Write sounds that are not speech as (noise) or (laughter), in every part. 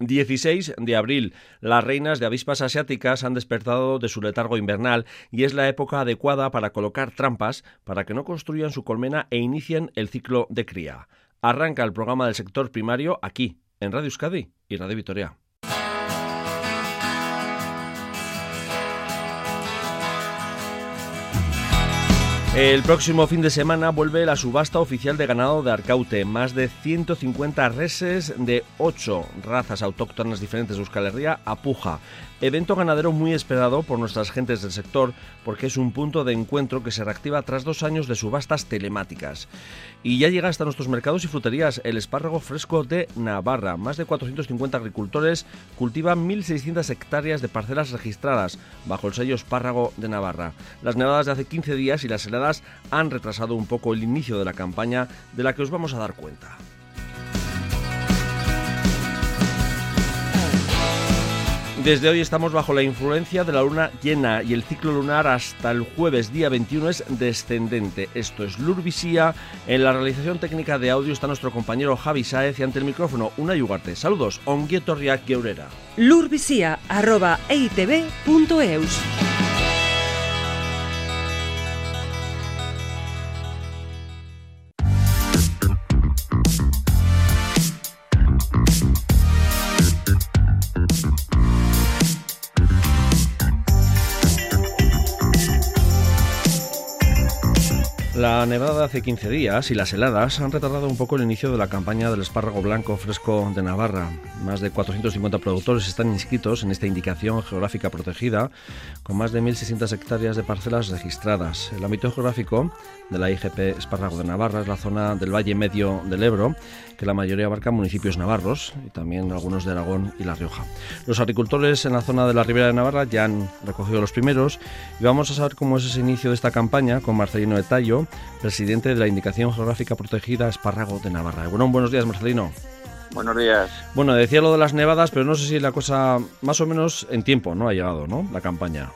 16 de abril. Las reinas de avispas asiáticas han despertado de su letargo invernal y es la época adecuada para colocar trampas para que no construyan su colmena e inicien el ciclo de cría. Arranca el programa del sector primario aquí, en Radio Euskadi y Radio Vitoria. El próximo fin de semana vuelve la subasta oficial de ganado de Arcaute. Más de 150 reses de 8 razas autóctonas diferentes de Euskal Herria a Puja. Evento ganadero muy esperado por nuestras gentes del sector porque es un punto de encuentro que se reactiva tras dos años de subastas telemáticas. Y ya llega hasta nuestros mercados y fruterías el espárrago fresco de Navarra. Más de 450 agricultores cultivan 1.600 hectáreas de parcelas registradas bajo el sello espárrago de Navarra. Las nevadas de hace 15 días y las heladas han retrasado un poco el inicio de la campaña de la que os vamos a dar cuenta. Desde hoy estamos bajo la influencia de la luna llena y el ciclo lunar hasta el jueves día 21 es descendente. Esto es Lurvisía. En la realización técnica de audio está nuestro compañero Javi Saez y ante el micrófono una yugarte. Saludos, onguietorriak geurera. Lurvisía, arroba, La nevada hace 15 días y las heladas han retardado un poco el inicio de la campaña del espárrago blanco fresco de Navarra. Más de 450 productores están inscritos en esta indicación geográfica protegida, con más de 1.600 hectáreas de parcelas registradas. El ámbito geográfico de la IGP Espárrago de Navarra es la zona del Valle Medio del Ebro, que la mayoría abarca municipios navarros y también algunos de Aragón y La Rioja. Los agricultores en la zona de la Ribera de Navarra ya han recogido los primeros y vamos a saber cómo es ese inicio de esta campaña con Marcelino de Tallo, presidente de la Indicación Geográfica Protegida Espárrago de Navarra. Bueno, buenos días, Marcelino. Buenos días. Bueno, decía lo de las nevadas, pero no sé si la cosa más o menos en tiempo no ha llegado, ¿no? La campaña.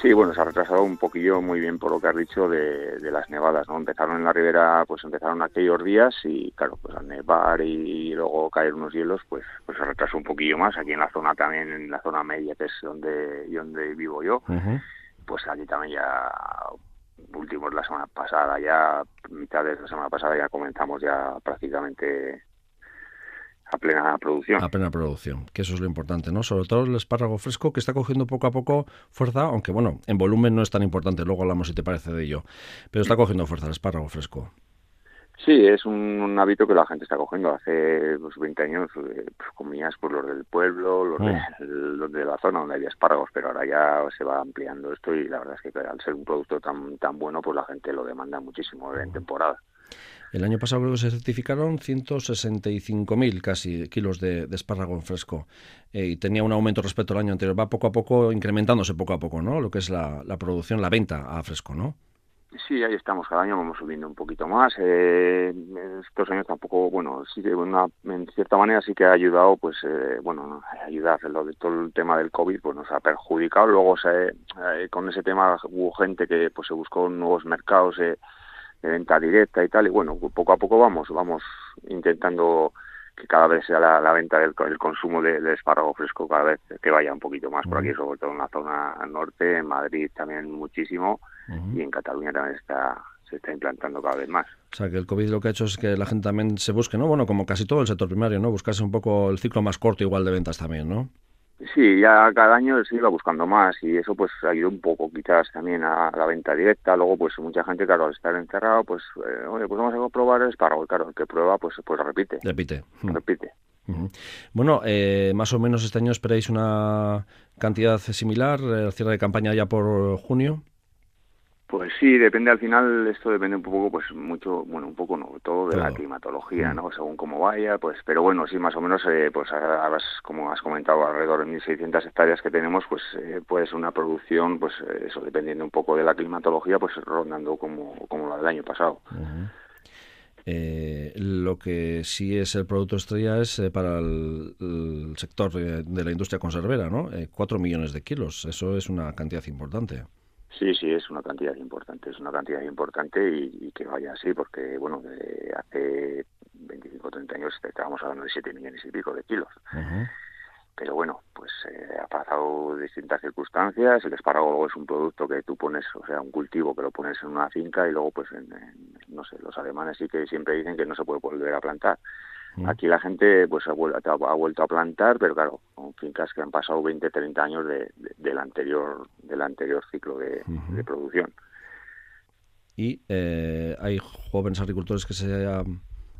Sí, bueno, se ha retrasado un poquillo muy bien por lo que has dicho de, las nevadas, ¿no? Empezaron en la ribera, pues empezaron aquellos días y claro, pues al nevar y luego caer unos hielos, pues pues se retrasó un poquillo más. Aquí en la zona también, en la zona media, que es donde, donde vivo yo, pues aquí también ya últimos la semana pasada, ya mitad de la semana pasada ya comenzamos ya prácticamente a plena producción. A plena producción, que eso es lo importante, ¿no? Sobre todo el espárrago fresco que está cogiendo poco a poco fuerza, aunque bueno, en volumen no es tan importante, luego hablamos si te parece de ello, pero está cogiendo fuerza el espárrago fresco. Sí, es un, hábito que la gente está cogiendo. Hace pues, 20 años eh, pues, comías por los del pueblo, los, de, mm. (laughs) los de la zona donde había espárragos, pero ahora ya se va ampliando esto y la verdad es que al ser un producto tan, tan bueno, pues la gente lo demanda muchísimo en temporada. El año pasado creo que se certificaron 165.000 casi kilos de, espárrago en fresco eh, y tenía un aumento respecto al año anterior. Va poco a poco incrementándose poco a poco, ¿no? Lo que es la, la producción, la venta a fresco, ¿no? Sí, ahí estamos, cada año vamos subiendo un poquito más. Eh, estos años tampoco, bueno, sí que una, en cierta manera sí que ha ayudado, pues, eh, bueno, ayudar, lo de todo el tema del COVID, pues nos ha perjudicado. Luego se, eh, con ese tema hubo gente que pues se buscó nuevos mercados eh, de venta directa y tal, y bueno, poco a poco vamos, vamos intentando que cada vez sea la, venta del el consumo de, de, espárrago fresco cada vez que vaya un poquito más por aquí, sobre todo en la zona norte, en Madrid también muchísimo y en Cataluña también está se está implantando cada vez más. O sea, que el COVID lo que ha hecho es que la gente también se busque, ¿no? Bueno, como casi todo el sector primario, ¿no? Buscarse un poco el ciclo más corto igual de ventas también, ¿no? Sí, ya cada año se iba buscando más y eso pues ayudó un poco quizás también a la venta directa. Luego pues mucha gente, claro, al estar encerrado, pues, eh, oye, pues vamos a probar el espárrago. Claro, el que prueba pues, pues repite. Repite. Repite. Bueno, eh, más o menos este año esperáis una cantidad similar, el cierre de campaña ya por junio. Pues sí, depende al final, esto depende un poco, pues mucho, bueno, un poco no, todo de la climatología, mm. ¿no? Según cómo vaya, pues, pero bueno, sí, más o menos, eh, pues como has comentado, alrededor de 1.600 hectáreas que tenemos, pues eh, puede ser una producción, pues eh, eso, dependiendo un poco de la climatología, pues rondando como, como la del año pasado. Eh, lo que sí es el producto estrella es para el, sector de, la industria conservera, ¿no? Eh, cuatro millones de kilos, eso es una cantidad importante. Sí, sí, es una cantidad importante, es una cantidad importante y, que vaya así, porque, bueno, de hace 25 o 30 años estábamos hablando de 7 millones y pico de kilos. Pero bueno, pues eh, ha pasado distintas circunstancias. El espárrago es un producto que tú pones, o sea, un cultivo que lo pones en una finca y luego, pues, en, no sé, los alemanes sí que siempre dicen que no se puede volver a plantar. Aquí la gente pues ha vuelto, ha vuelto, a plantar, pero claro, con fincas que han pasado 20, 30 años de, del anterior del anterior ciclo de, producción. ¿Y eh, hay jóvenes agricultores que se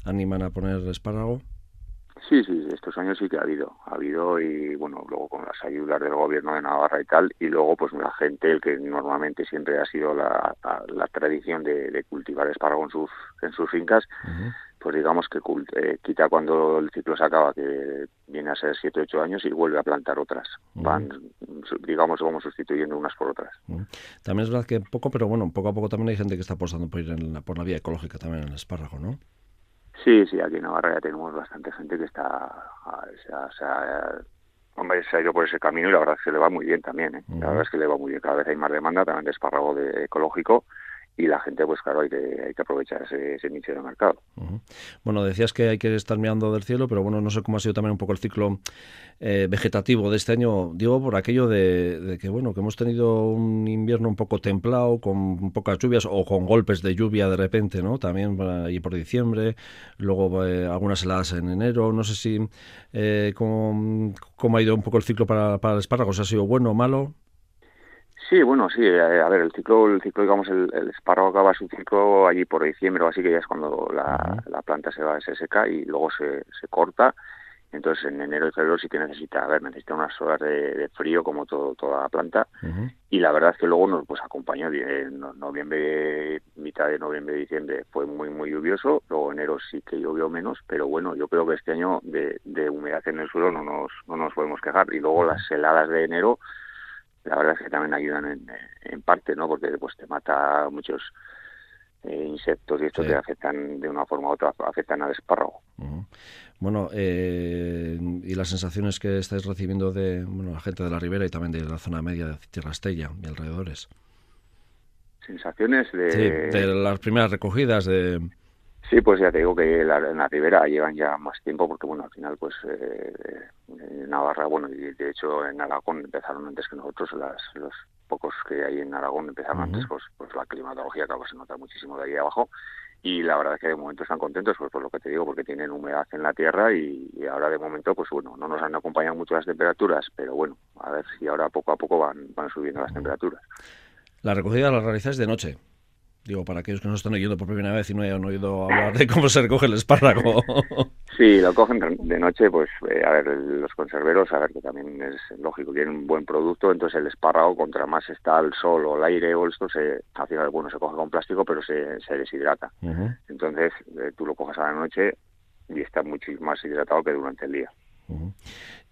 animan a poner espárrago? Sí, sí, estos años sí que ha habido, ha habido y bueno, luego con las ayudas del gobierno de Navarra y tal, y luego pues la gente, el que normalmente siempre ha sido la, la, tradición de, cultivar espárrago en sus, en sus fincas, pues digamos que eh, quita cuando el ciclo se acaba, que viene a ser 7 8 años y vuelve a plantar otras. Van, digamos, vamos sustituyendo unas por otras. También es verdad que poco, pero bueno, poco a poco también hay gente que está apostando por ir en la, por la vía ecológica también en el espárrago, ¿no? Sí, sí, aquí en Navarra ya tenemos bastante gente que está, o sea, hombre, se ha ido por ese camino y la verdad es que le va muy bien también, ¿eh? La verdad es que le va muy bien, cada vez hay más demanda también de espárrago de ecológico y la gente, pues claro, hay que, aprovechar ese, ese nicho de mercado. Bueno, decías que hay que estar mirando del cielo, pero bueno, no sé cómo ha sido también un poco el ciclo eh, vegetativo de este año. Digo, por aquello de, que, bueno, que hemos tenido un invierno un poco templado, con pocas lluvias o con golpes de lluvia de repente, ¿no? También ahí por diciembre, luego eh, algunas heladas en enero. No sé si eh, cómo, ha ido un poco el ciclo para, para el espárrago, si ha sido bueno o malo. Sí, bueno, sí, eh, a ver, el ciclo, el ciclo digamos, el, el espárrago acaba su ciclo allí por diciembre o así, que ya es cuando la, la planta se va, se seca y luego se, se corta. Entonces, en enero y febrero sí que necesita, a ver, necesita unas horas de, frío como todo, toda la planta. Y la verdad es que luego nos pues acompañó en noviembre, mitad de noviembre, diciembre fue muy, muy lluvioso. Luego enero sí que llovió menos, pero bueno, yo creo que este año de, de humedad en el suelo no nos, no nos podemos quejar. Y luego las heladas de enero, la verdad es que también ayudan en, en parte, ¿no? Porque pues te mata muchos eh, insectos y estos te afectan de una forma u otra, afectan al espárrago. Bueno, eh, y las sensaciones que estáis recibiendo de bueno, la gente de la ribera y también de la zona media de Tierra Estella y alrededores. Sensaciones de... Sí, de las primeras recogidas de... Sí, pues ya te digo que la, en la ribera llevan ya más tiempo porque, bueno, al final, pues eh, en Navarra, bueno, y de hecho en Aragón empezaron antes que nosotros, las, los pocos que hay en Aragón empezaron antes, pues, pues la climatología acaba se nota muchísimo de ahí abajo y la verdad es que de momento están contentos, pues por lo que te digo, porque tienen humedad en la tierra y, ahora de momento, pues bueno, no nos han acompañado mucho las temperaturas, pero bueno, a ver si ahora poco a poco van, van subiendo las temperaturas. La recogida la realizáis de noche. Digo, para aquellos que no están oyendo por primera vez y no hayan oído hablar de cómo se recoge el espárrago. (laughs) Sí, lo cogen de noche, pues eh, a ver, los conserveros, a ver, que también es lógico, tienen un buen producto, entonces el espárrago, contra más está el sol o el aire o esto, se, al final, bueno, se coge con plástico, pero se, se deshidrata. Entonces, eh, tú lo coges a la noche y está mucho más hidratado que durante el día.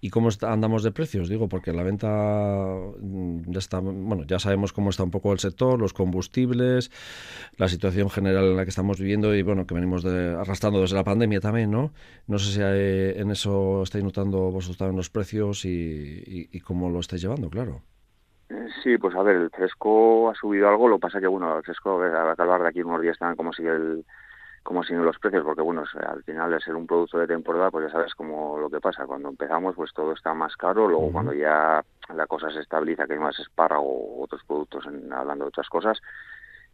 ¿Y cómo andamos de precios? Digo, porque la venta mm, ya está, bueno, ya sabemos cómo está un poco el sector, los combustibles, la situación general en la que estamos viviendo y bueno, que venimos de, arrastrando desde la pandemia también, ¿no? No sé si en eso estáis notando vosotros también los precios y, cómo lo estáis llevando, claro. Sí, pues a ver, el fresco ha subido algo, lo pasa que bueno, el fresco, a hablar de aquí unos días están como sigue el como siguen los precios, porque bueno, al final de ser un producto de temporada, pues ya sabes cómo lo que pasa. Cuando empezamos, pues todo está más caro, luego cuando ya la cosa se estabiliza, que hay más espárrago o otros productos, en, hablando de otras cosas,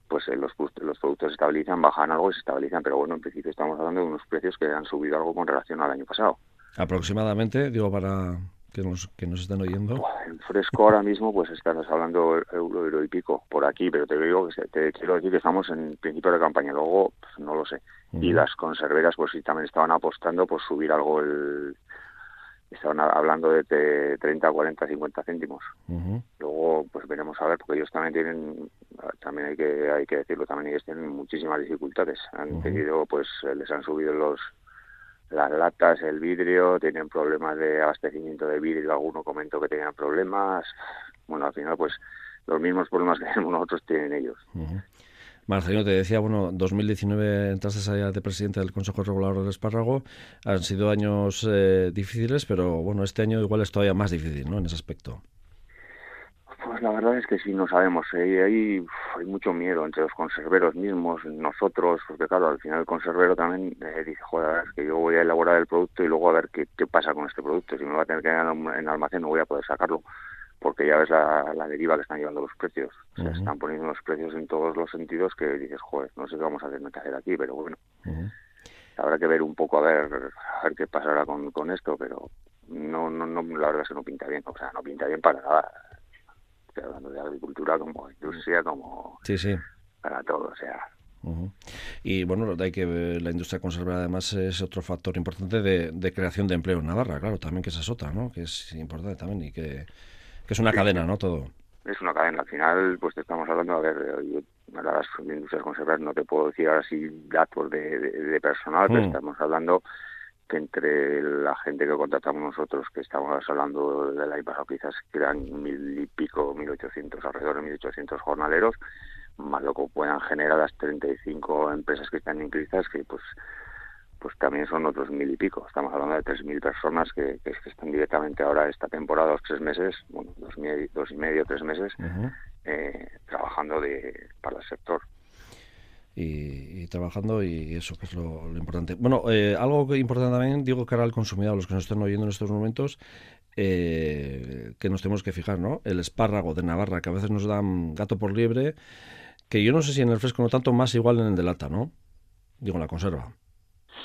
pues eh, los, los productos se estabilizan, bajan algo y se estabilizan, pero bueno, en principio estamos hablando de unos precios que han subido algo con relación al año pasado. Aproximadamente, digo, para que nos, que nos están oyendo? En fresco ahora mismo, pues estás hablando euro, euro y pico por aquí, pero te digo que te quiero decir que estamos en principio de campaña, luego pues, no lo sé. Y las conserveras, pues sí, también estaban apostando por subir algo el. Estaban hablando de 30, 40, 50 céntimos. Luego, pues veremos a ver, porque ellos también tienen, también hay que hay que decirlo, también ellos tienen muchísimas dificultades. Han tenido, pues les han subido los las latas, el vidrio, tienen problemas de abastecimiento de vidrio, alguno comentó que tenían problemas. Bueno, al final, pues los mismos problemas que (laughs) tenemos nosotros tienen ellos. Marcelino, te decía, bueno, 2019 entraste allá de presidente del Consejo Regulador del Espárrago. Han sido años eh, difíciles, pero bueno, este año igual es todavía más difícil, ¿no? En ese aspecto. Pues la verdad es que sí, no sabemos. ¿eh? Hay, hay mucho miedo entre los conserveros mismos, nosotros, porque claro, al final el conservero también eh, dice, joder, es que yo voy a elaborar el producto y luego a ver qué, qué pasa con este producto. Si me va a tener que quedar en almacén no voy a poder sacarlo, porque ya ves la, la deriva que están llevando los precios. Se están poniendo los precios en todos los sentidos que dices, joder, no sé qué vamos a hacer, que hacer aquí, pero bueno. Habrá que ver un poco a ver, a ver qué pasará con, con esto, pero no, no, no, la verdad es que no pinta bien, o sea, no pinta bien para nada hablando de agricultura como industria, como sí, sí. para todo, o sea. Y bueno, hay que la industria conservera además es otro factor importante de, creación de empleo en Navarra, claro, también que esa es otra, ¿no? Que es importante también y que, es una cadena, ¿no? Todo. Es una cadena. Al final, pues te estamos hablando, a ver, yo, a las industrias conserveras no te puedo decir así datos de, personal, pero mm. estamos hablando que entre la gente que contratamos nosotros, que estamos hablando del año pasado, quizás eran mil y pico, mil ochocientos, alrededor de mil ochocientos jornaleros, más lo que puedan generar las 35 empresas que están inscritas, que pues pues también son otros mil y pico. Estamos hablando de tres mil personas que, que, están directamente ahora esta temporada, los tres meses, bueno, dos, dos y medio, tres meses, eh, trabajando de, para el sector y, trabajando y eso que es lo, importante. Bueno, eh, algo importante también, digo, cara al consumidor, los que nos estén oyendo en estos momentos, eh, que nos tenemos que fijar, ¿no? El espárrago de Navarra, que a veces nos dan gato por liebre, que yo no sé si en el fresco no tanto, más igual en el de lata, ¿no? Digo, en la conserva.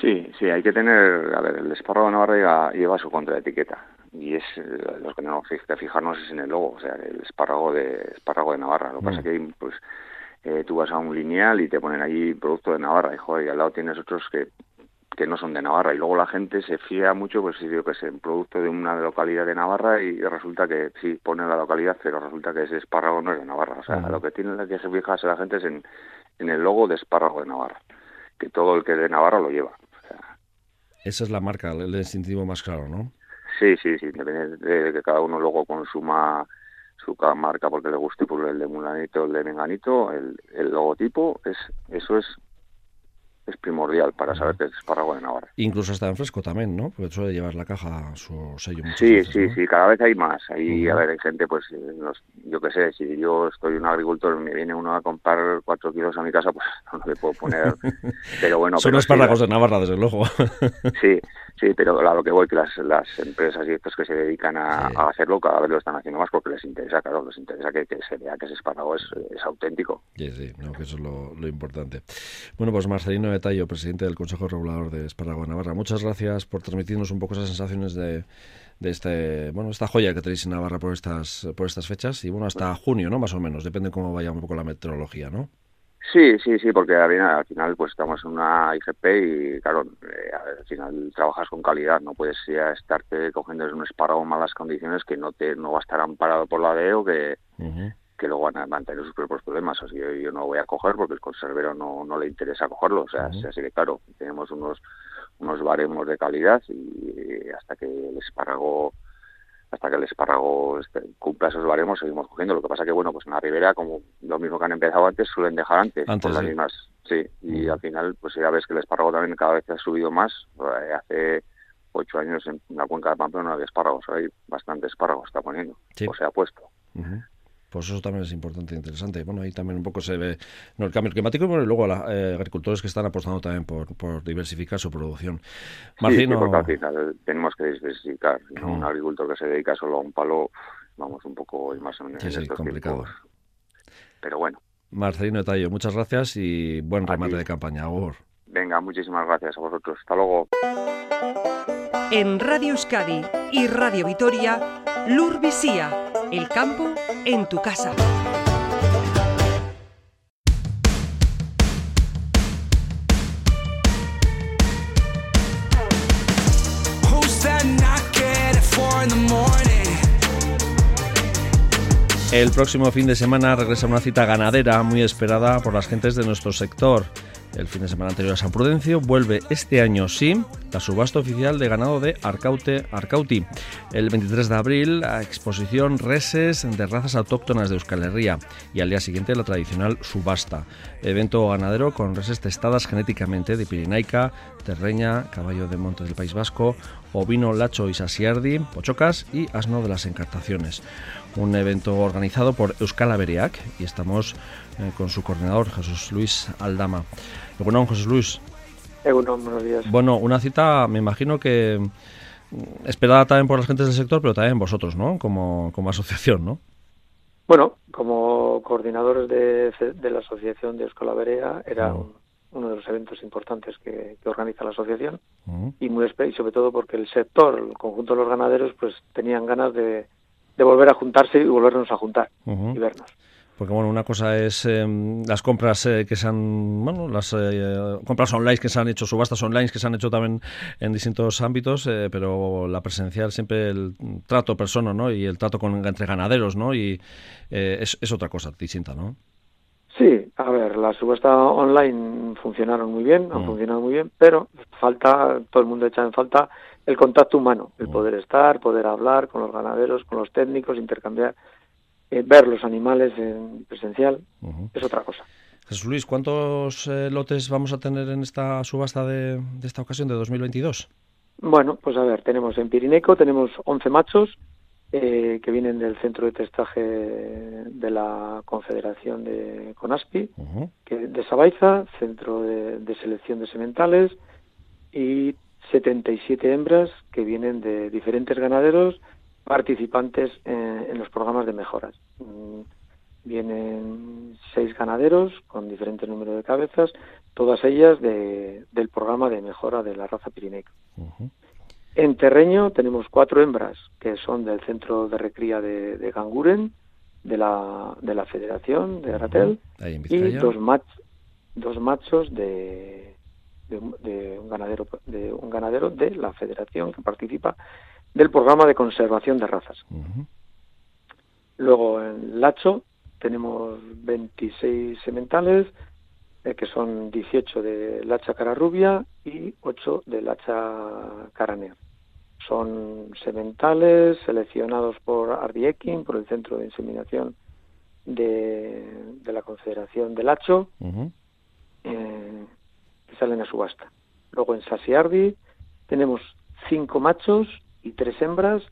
Sí, sí, hay que tener, a ver, el espárrago de Navarra lleva, su contraetiqueta y es eh, lo que tenemos que fijarnos es en el logo, o sea, el espárrago de espárrago de Navarra. Lo que pasa es mm. que hay, pues eh, tú vas a un lineal y te ponen allí producto de Navarra y, joder, y al lado tienes otros que, que no son de Navarra. Y luego la gente se fía mucho pues si digo que es un producto de una localidad de Navarra y resulta que sí pone la localidad pero resulta que ese espárrago no es de Navarra. O sea lo que tiene que se fijarse la gente es en, en el logo de espárrago de Navarra que todo el que es de Navarra lo lleva. Esa es la marca el distintivo más claro ¿no? sí sí sí depende de que cada uno luego consuma su marca porque le guste por el de Mulanito, el de Menganito, el, el logotipo, es eso es es primordial para saber que es espárrago de Navarra. Incluso está en fresco también, ¿no? Porque suele llevar la caja su sello. Sí, sí, sí, cada vez hay más. Ahí, a ver, hay gente, pues, yo qué sé, si yo estoy un agricultor y me viene uno a comprar cuatro kilos a mi casa, pues (laughs) no le puedo poner. (laughs) Pero bueno. Son espárragos de Navarra, desde luego. sí, sí, pero a lo que voy, que las, las empresas y estos que se dedican a, hacerlo cada vez lo están haciendo más porque les interesa, claro, les interesa que, se vea que ese espárrago es, es auténtico. Sí, sí, no, que eso es lo, lo importante. Bueno, pues Marcelino Tallo, presidente del Consejo Regulador de Espárrago Navarra. Muchas gracias por transmitirnos un poco esas sensaciones de, de este, bueno, esta joya que tenéis en Navarra por estas, por estas fechas y bueno, hasta junio, ¿no? Más o menos, depende cómo vaya un poco la meteorología, ¿no? Sí, sí, sí, porque al final pues estamos en una IGP y claro, eh, al final trabajas con calidad, no puedes ya estarte cogiendo un espárrago en malas condiciones que no te no va a estar amparado por la DEO que, que luego van a mantener sus propios problemas. Así que yo no voy a coger porque el conservero no, no le interesa cogerlo. O sea, así que claro, tenemos unos unos baremos de calidad y hasta que el espárrago hasta que el espárrago este, cumpla esos baremos seguimos cogiendo. Lo que pasa que, bueno, pues en la ribera, como lo mismo que han empezado antes, suelen dejar antes, por las mismas. Sí, y al final, pues ya ves que el espárrago también cada vez ha subido más. Eh, hace ocho años en la cuenca de Pamplona no había espárragos, hay bastante espárragos está poniendo, o se ha puesto. Pues eso también es importante e interesante. Bueno, ahí también un poco se ve no, el cambio climático y luego a los eh, agricultores que están apostando también por, por diversificar su producción. Marcino... Sí, porque al final tenemos que diversificar. Un agricultor que se dedica solo a un palo, vamos un poco más en, sí, sí, complicado. Pero bueno. Marcelino Tallo, muchas gracias y buen remate de campaña. Agur. Venga, muchísimas gracias a vosotros. Hasta luego. En Radio Euskadi y Radio Vitoria, Lur Visía el campo en tu casa. El próximo fin de semana regresa una cita ganadera muy esperada por las gentes de nuestro sector. El fin de semana anterior a San Prudencio vuelve este año sí la subasta oficial de ganado de Arcaute Arcauti. El 23 de abril, la exposición Reses de razas autóctonas de Euskal Herria y al día siguiente la tradicional subasta. Evento ganadero con reses testadas genéticamente de Pirinaica, Terreña, Caballo de Monte del País Vasco ovino, lacho y sasiardi, pochocas y asno de las encartaciones. Un evento organizado por Euskal Averiac y estamos eh, con su coordinador, Jesús Luis Aldama. Bueno, Jesús Luis. buenos días. Bueno, una cita, me imagino que mm, esperada también por las gentes del sector, pero también vosotros, ¿no? Como, como asociación, ¿no? Bueno, como coordinadores de, de la asociación de Euskal Averea, era uno de los eventos importantes que, organiza la asociación y muy y sobre todo porque el sector, el conjunto de los ganaderos, pues tenían ganas de, de volver a juntarse y volvernos a juntar y vernos. Porque bueno, una cosa es em, las compras eh, que se han, bueno, las eh, compras online que se han hecho, subastas online que se han hecho también en distintos ámbitos, eh, pero la presencial siempre el trato persona, ¿no? Y el trato con entre ganaderos, ¿no? Y es, es otra cosa distinta, ¿no? Sí, a ver, las subastas online funcionaron muy bien, han mm. funcionado muy bien, pero falta, todo el mundo echa en falta el contacto humano, el mm. poder estar, poder hablar con los ganaderos, con los técnicos, intercambiar, eh, ver los animales en presencial, es otra cosa. Jesús Luis, ¿cuántos eh, lotes vamos a tener en esta subasta de, de, esta ocasión de 2022? Bueno, pues a ver, tenemos en Pirineco, tenemos 11 machos, eh, que vienen del centro de testaje de la Confederación de Conaspi, que de Sabaiza, centro de, selección de sementales, y 77 hembras que vienen de diferentes ganaderos participantes en, los programas de mejoras. Mm, vienen seis ganaderos con diferentes números de cabezas, todas ellas del programa de mejora de la raza pirineica. En terreño tenemos cuatro hembras que son del centro de recría de, Ganguren, de la, de la Federación de Aratel, y dos, dos machos de, de, un ganadero, de un ganadero de la Federación que participa del programa de conservación de razas. Luego en Lacho tenemos 26 sementales, eh, que son 18 de Lacha cara rubia y 8 de Lacha cara negra. Son sementales seleccionados por Ardiekin, por el Centro de Inseminación de, la Confederación del Hacho, eh, que salen a subasta. Luego en Sasiardi tenemos cinco machos y tres hembras,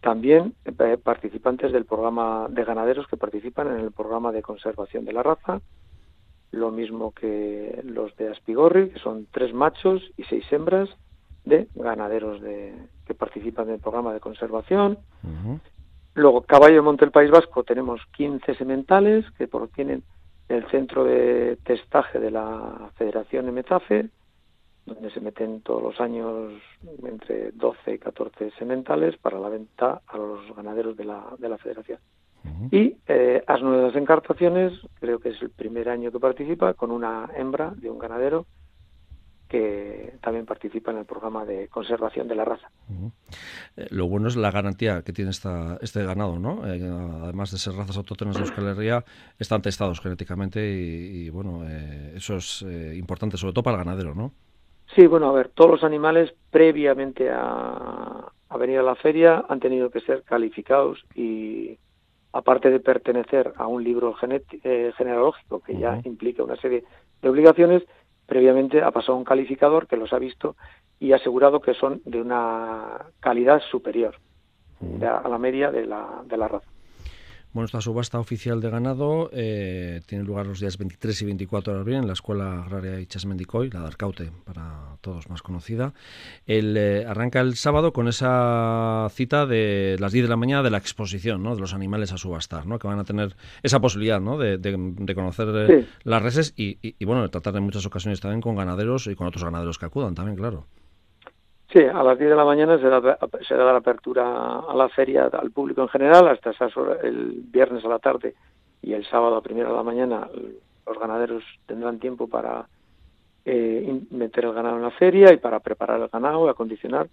también eh, participantes del programa de ganaderos que participan en el programa de conservación de la raza, lo mismo que los de Aspigorri, que son tres machos y seis hembras de ganaderos de, que participan en el programa de conservación. Luego, Caballo de Monte del País Vasco, tenemos 15 sementales que provienen del centro de testaje de la Federación Emezafe, donde se meten todos los años entre 12 y 14 sementales para la venta a los ganaderos de la, de la Federación. Y eh, Asno de las Encartaciones, creo que es el primer año que participa, con una hembra de un ganadero que también participa en el programa de conservación de la raza. Eh, lo bueno es la garantía que tiene esta, este ganado, ¿no? Eh, además de ser razas autóctonas de Euskal Herria, están testados genéticamente y, bueno, eh, eso es importante, sobre todo para el ganadero, ¿no? Sí, bueno, a ver, todos los animales previamente a, venir a la feria han tenido que ser calificados y aparte de pertenecer a un libro genealógico que ya implica una serie de obligaciones, previamente ha pasado un calificador que los ha visto y ha asegurado que son de una calidad superior. A la media de la, de la raza. Bueno, esta subasta oficial de ganado eh, tiene lugar los días 23 y 24 de abril en la Escuela Agraria Ichasmendicoy, la de Arcaute, para todos más conocida. El, eh, arranca el sábado con esa cita de las 10 de la mañana de la exposición ¿no? de los animales a subastar, ¿no? que van a tener esa posibilidad ¿no? de, de, conocer eh, las reses y, y, bueno, de tratar en muchas ocasiones también con ganaderos y con otros ganaderos que acudan también, claro. Sí, a las 10 de la mañana se da, se da la apertura a la feria al público en general, hasta esas horas, el viernes a la tarde y el sábado a primera de la mañana los ganaderos tendrán tiempo para eh, meter el ganado en la feria y para preparar el ganado, acondicionar.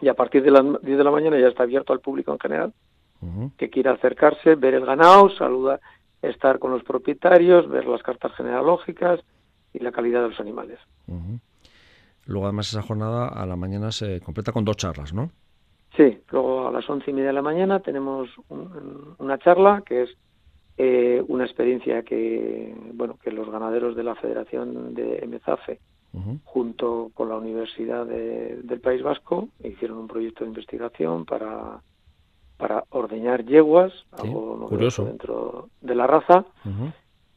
Y a partir de las 10 de la mañana ya está abierto al público en general, que quiera acercarse, ver el ganado, saludar, estar con los propietarios, ver las cartas genealógicas y la calidad de los animales. Luego, además, esa jornada a la mañana se completa con dos charlas, ¿no? Sí, luego a las once y media de la mañana tenemos una charla que es eh, una experiencia que, bueno, que los ganaderos de la Federación de MZAFE junto con la Universidad del País Vasco, hicieron un proyecto de investigación para, para ordeñar yeguas, algo curioso. dentro de la raza,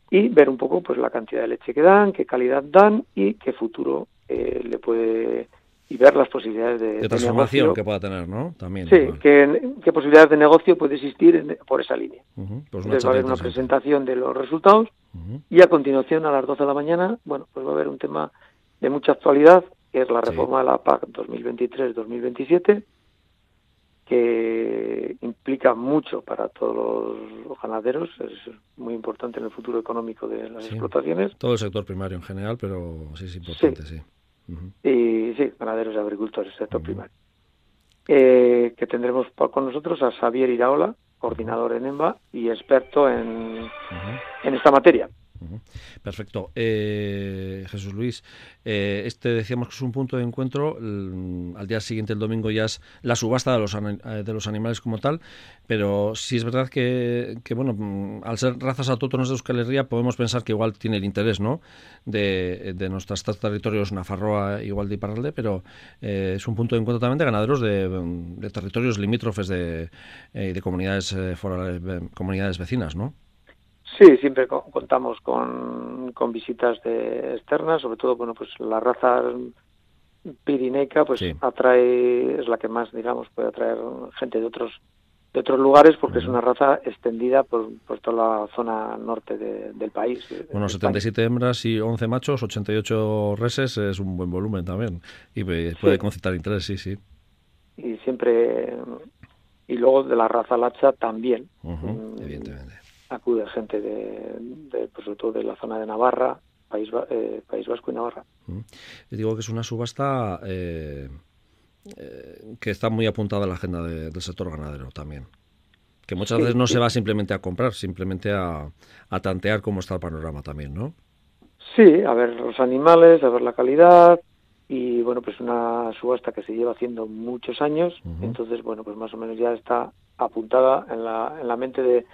y ver un poco pues la cantidad de leche que dan, qué calidad dan y qué futuro eh, le puede y ver las posibilidades de, de transformación que pueda tener, ¿no? También. Sí, qué, posibilidades de negocio puede existir por esa línea. Pues Entonces va a haber una presentación de los resultados y a continuación a las 12 de la mañana, bueno, pues va a haber un tema de mucha actualidad, que es la reforma de la PAC 2023-2027, que implica mucho para todos los ganaderos, es muy importante en el futuro económico de las explotaciones. Todo el sector primario en general, pero sí es importante, sí. Y sí, ganaderos y agricultores, sector primario. Eh, que tendremos con nosotros a Xavier Iraola, coordinador en EMBA y experto en, en esta materia. Perfecto. Eh, Jesús Luis, eh, este decíamos que es un punto de encuentro. al día siguiente, el domingo, ya es la subasta de los, eh, de los animales como tal. Pero sí es verdad que, bueno, mm, al ser razas autóctonas de Euskal Herria, podemos pensar que igual tiene el interés ¿no? de, de nuestros territorios, Nafarroa, igual de Iparralde, pero es un punto de encuentro también de ganaderos de, territorios limítrofes de, de comunidades, comunidades vecinas, ¿no? Sí, siempre contamos con, con visitas de externas, sobre todo, bueno, pues la raza pirineica, pues atrae, es la que más, digamos, puede atraer gente de otros de otros lugares porque es una raza extendida por, por toda la zona norte del país. Bueno, 77 hembras y 11 machos, 88 reses es un buen volumen también y puede concitar interés, sí, sí. Y siempre, y luego de la raza lacha también. Mm, evidentemente acude gente de, de pues, sobre todo de la zona de Navarra, País, eh, País Vasco y Navarra. Mm. digo que es una subasta eh, eh, que está muy apuntada a la agenda del sector ganadero también. Que muchas veces no se va simplemente a comprar, simplemente a, a tantear cómo está el panorama también, ¿no? Sí, a ver los animales, a ver la calidad, y bueno pues una subasta que se lleva haciendo muchos años entonces bueno pues más o menos ya está apuntada en la, en la mente de,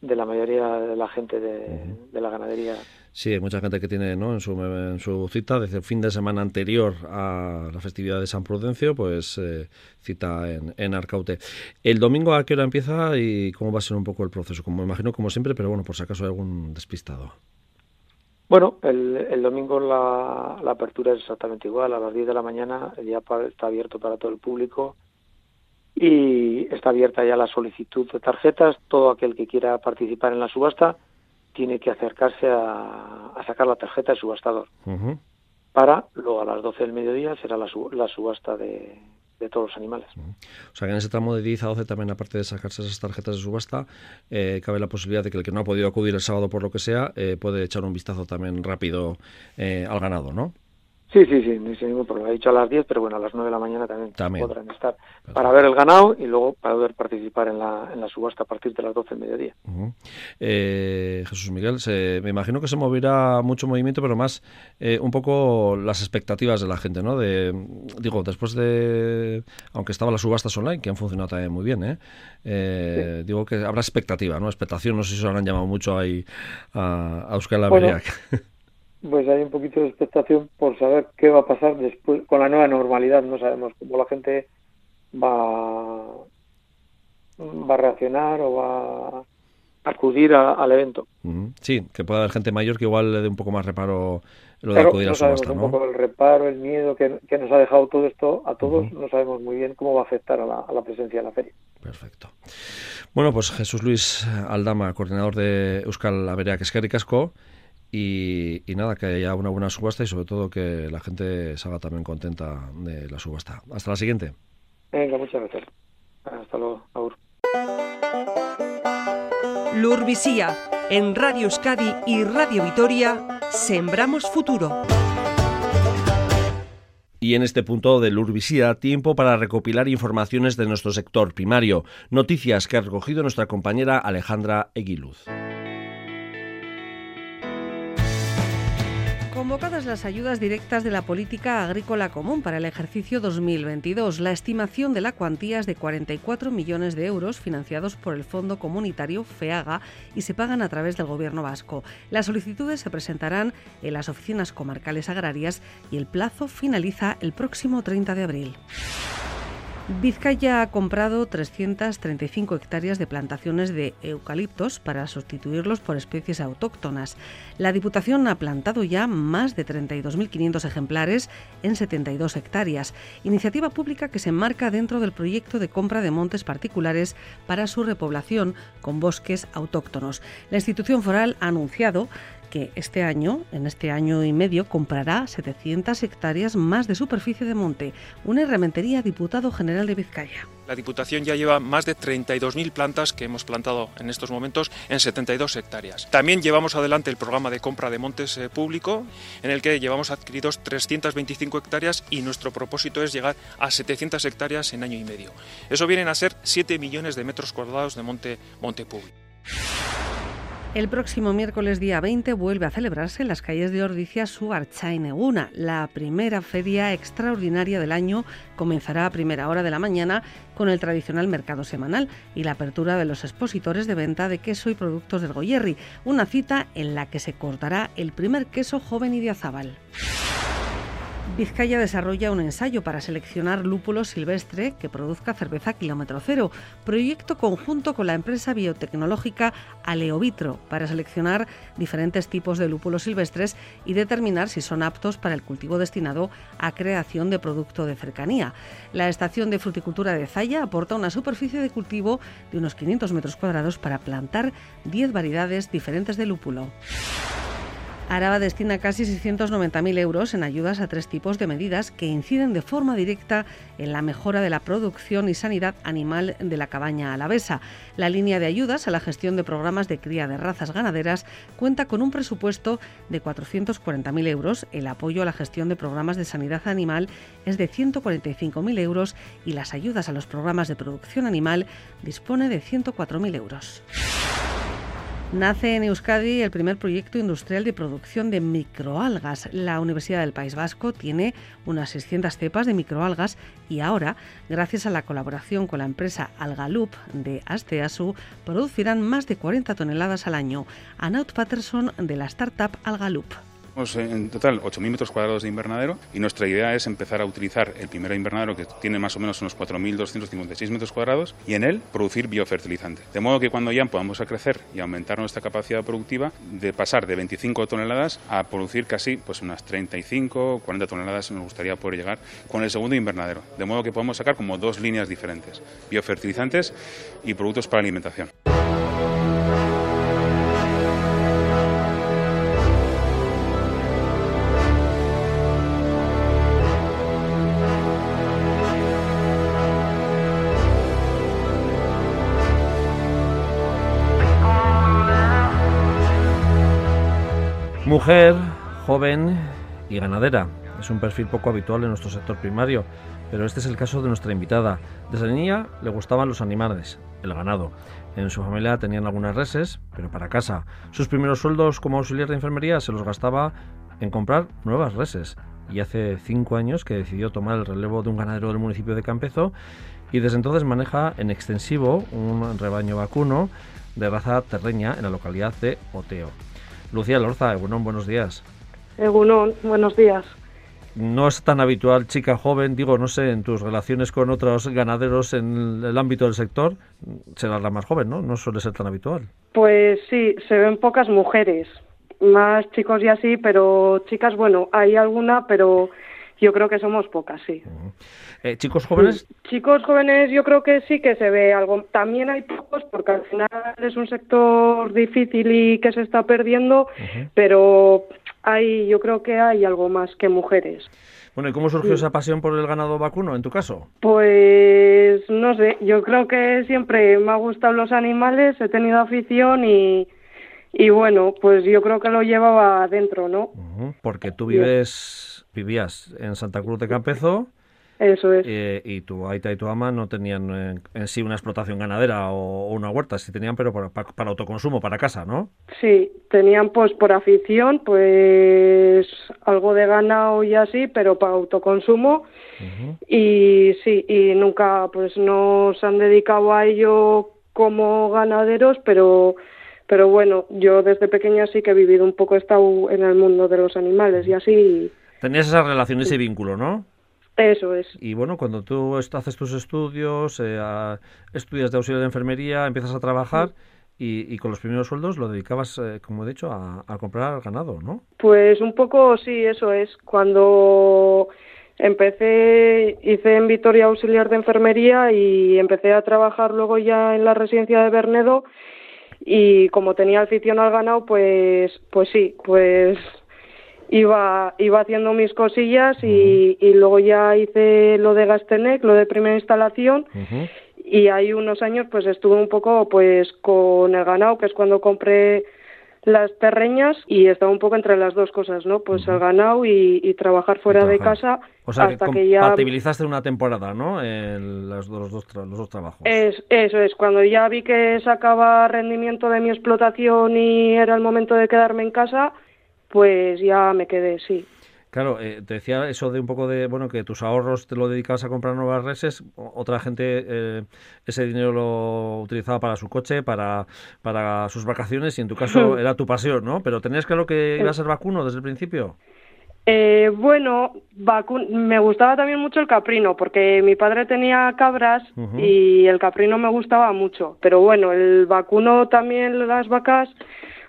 de la mayoría de la gente de, la ganadería. Sí, hay mucha gente que tiene ¿no? en, su, en su cita, desde el fin de semana anterior a la festividad de San Prudencio, pues eh, cita en, en, Arcaute. ¿El domingo a qué hora empieza y cómo va a ser un poco el proceso? Como imagino, como siempre, pero bueno, por si acaso hay algún despistado. Bueno, el, el domingo la, la, apertura es exactamente igual, a las 10 de la mañana, ya está abierto para todo el público y está abierta ya la solicitud de tarjetas. Todo aquel que quiera participar en la subasta tiene que acercarse a, sacar la tarjeta de subastador. Para luego a las 12 del mediodía será la, subasta de, todos los animales. O sea que en ese tramo de 10 a 12 también, aparte de sacarse esas tarjetas de subasta, eh, cabe la posibilidad de que el que no ha podido acudir el sábado por lo que sea, eh, puede echar un vistazo también rápido eh, al ganado, ¿no? Sí, sí, sí, no hay ningún problema. He dicho a las 10, pero bueno, a las 9 de la mañana también, podrán estar para ver el ganado y luego para poder participar en la, en la subasta a partir de las 12 del mediodía. Eh, Jesús Miguel, me imagino que se moverá mucho movimiento, pero más eh, un poco las expectativas de la gente, ¿no? De, digo, después de, aunque estaban las subastas online, que han funcionado también muy bien, ¿eh? eh digo que habrá expectativa, ¿no? Expectación, no sé si se habrán llamado mucho ahí a, a Euskal pues hay un poquito de expectación por saber qué va a pasar después con la nueva normalidad. No sabemos cómo la gente va, va a reaccionar o va a acudir al evento. Sí, que pueda haber gente mayor que igual le dé un poco más reparo lo de acudir a su ¿no? Un poco el reparo, el miedo que, nos ha dejado todo esto a todos, no sabemos muy bien cómo va a afectar a la, a la presencia de la feria. Perfecto. Bueno, pues Jesús Luis Aldama, coordinador de Euskal Averea Casco y, nada, que haya una buena subasta y sobre todo que la gente salga también contenta de la subasta. Hasta la siguiente. Venga, muchas gracias. Hasta luego, Aur. Lurvisía, en Radio Euskadi y Radio Vitoria, Sembramos Futuro. Y en este punto de Lurvisía, tiempo para recopilar informaciones de nuestro sector primario, noticias que ha recogido nuestra compañera Alejandra Eguiluz. Convocadas las ayudas directas de la política agrícola común para el ejercicio 2022, la estimación de la cuantía es de 44 millones de euros financiados por el Fondo Comunitario FEAGA y se pagan a través del Gobierno vasco. Las solicitudes se presentarán en las oficinas comarcales agrarias y el plazo finaliza el próximo 30 de abril. Vizcaya ha comprado 335 hectáreas de plantaciones de eucaliptos para sustituirlos por especies autóctonas. La Diputación ha plantado ya más de 32.500 ejemplares en 72 hectáreas, iniciativa pública que se enmarca dentro del proyecto de compra de montes particulares para su repoblación con bosques autóctonos. La institución foral ha anunciado que este año, en este año y medio, comprará 700 hectáreas más de superficie de monte, una herramentería diputado general de Vizcaya. La Diputación ya lleva más de 32.000 plantas que hemos plantado en estos momentos en 72 hectáreas. También llevamos adelante el programa de compra de montes eh, público, en el que llevamos adquiridos 325 hectáreas y nuestro propósito es llegar a 700 hectáreas en año y medio. Eso vienen a ser 7 millones de metros cuadrados de monte, monte público. El próximo miércoles día 20 vuelve a celebrarse en las calles de Ordicia su Archaineguna. La primera feria extraordinaria del año comenzará a primera hora de la mañana con el tradicional mercado semanal y la apertura de los expositores de venta de queso y productos del Goyerri, una cita en la que se cortará el primer queso joven y de Azabal. Vizcaya desarrolla un ensayo para seleccionar lúpulo silvestre que produzca cerveza kilómetro cero, proyecto conjunto con la empresa biotecnológica Aleovitro para seleccionar diferentes tipos de lúpulos silvestres y determinar si son aptos para el cultivo destinado a creación de producto de cercanía. La estación de fruticultura de Zaya aporta una superficie de cultivo de unos 500 metros cuadrados para plantar 10 variedades diferentes de lúpulo. Araba destina casi 690.000 euros en ayudas a tres tipos de medidas que inciden de forma directa en la mejora de la producción y sanidad animal de la cabaña alavesa. La línea de ayudas a la gestión de programas de cría de razas ganaderas cuenta con un presupuesto de 440.000 euros, el apoyo a la gestión de programas de sanidad animal es de 145.000 euros y las ayudas a los programas de producción animal dispone de 104.000 euros. Nace en Euskadi el primer proyecto industrial de producción de microalgas. La Universidad del País Vasco tiene unas 600 cepas de microalgas y ahora, gracias a la colaboración con la empresa Algalup de Asteasu, producirán más de 40 toneladas al año. Anaut Patterson de la startup Algalup. Tenemos en total 8.000 metros cuadrados de invernadero y nuestra idea es empezar a utilizar el primer invernadero que tiene más o menos unos 4.256 metros cuadrados y en él producir biofertilizante. De modo que cuando ya podamos a crecer y aumentar nuestra capacidad productiva, de pasar de 25 toneladas a producir casi pues unas 35, 40 toneladas nos gustaría poder llegar con el segundo invernadero. De modo que podemos sacar como dos líneas diferentes, biofertilizantes y productos para alimentación. Mujer, joven y ganadera. Es un perfil poco habitual en nuestro sector primario, pero este es el caso de nuestra invitada. Desde niña le gustaban los animales, el ganado. En su familia tenían algunas reses, pero para casa. Sus primeros sueldos como auxiliar de enfermería se los gastaba en comprar nuevas reses. Y hace cinco años que decidió tomar el relevo de un ganadero del municipio de Campezo y desde entonces maneja en extensivo un rebaño vacuno de raza terreña en la localidad de Oteo. Lucía Lorza, Egunon, buenos días. Egunon, buenos días. No es tan habitual, chica joven, digo, no sé, en tus relaciones con otros ganaderos en el ámbito del sector, será la más joven, ¿no? No suele ser tan habitual. Pues sí, se ven pocas mujeres, más chicos y así, pero chicas, bueno, hay alguna, pero yo creo que somos pocas, sí. Eh, ¿Chicos jóvenes? Chicos jóvenes yo creo que sí que se ve algo. También hay pocos porque al final es un sector difícil y que se está perdiendo, pero hay, yo creo que hay algo más que mujeres. Bueno, ¿y cómo surgió esa pasión por el ganado vacuno en tu caso? Pues no sé, yo creo que siempre me ha gustado los animales, he tenido afición y, y bueno, pues yo creo que lo llevaba adentro, ¿no? Porque tú vives vivías en Santa Cruz de Campezo Eso es. Eh, y tu aita y tu ama no tenían eh, en sí una explotación ganadera o, una huerta, sí tenían, pero para, para, autoconsumo, para casa, ¿no? Sí, tenían pues por afición, pues algo de ganado y así, pero para autoconsumo. Y sí, y nunca pues no se han dedicado a ello como ganaderos, pero pero bueno, yo desde pequeña sí que he vivido un poco, he estado en el mundo de los animales y así. Tenías esa relación, ese vínculo, ¿no? Eso es. Y bueno, cuando tú haces tus estudios, eh, estudias de auxilio de enfermería, empiezas a trabajar y, con los primeros sueldos lo dedicabas, eh, como he dicho, a, a, comprar ganado, ¿no? Pues un poco sí, eso es. Cuando empecé, hice en Vitoria auxiliar de enfermería y empecé a trabajar luego ya en la residencia de Bernedo y como tenía afición al ganado, pues, pues sí, pues iba, iba haciendo mis cosillas y, y luego ya hice lo de Gastenec, lo de primera instalación. Y hay unos años pues estuve un poco pues con el ganado, que es cuando compré las terreñas y estaba un poco entre las dos cosas, ¿no? Pues el ganado y, trabajar fuera de casa o sea, hasta que, ya compatibilizaste una temporada, ¿no? En los, dos, los dos trabajos. Es, eso es, cuando ya vi que sacaba rendimiento de mi explotación y era el momento de quedarme en casa, pues ya me quedé, sí. Claro, eh, te decía eso de un poco de, bueno, que tus ahorros te lo dedicabas a comprar nuevas reses, otra gente eh, ese dinero lo utilizaba para su coche, para, para sus vacaciones y en tu caso (laughs) era tu pasión, ¿no? Pero ¿tenías claro que iba a ser vacuno desde el principio? Eh, bueno, me gustaba también mucho el caprino, porque mi padre tenía cabras y el caprino me gustaba mucho. Pero bueno, el vacuno también, las vacas,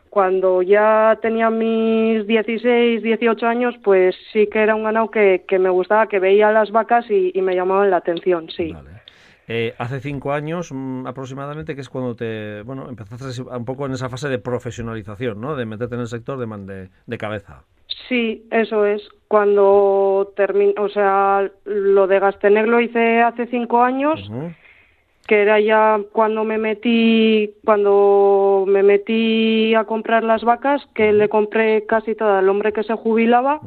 cuando ya tenía mis 16, 18 años, pues sí que era un ganado que, que me gustaba, que veía las vacas y, me llamaban la atención, sí. Eh, hace cinco años mm, aproximadamente, que es cuando te, bueno, empezaste un poco en esa fase de profesionalización, ¿no? De meterte en el sector de, de, de cabeza. Sí, eso es. Cuando terminé, o sea, lo de Gasteneg lo hice hace cinco años que era ya cuando me metí cuando me metí a comprar las vacas que le compré casi todo al hombre que se jubilaba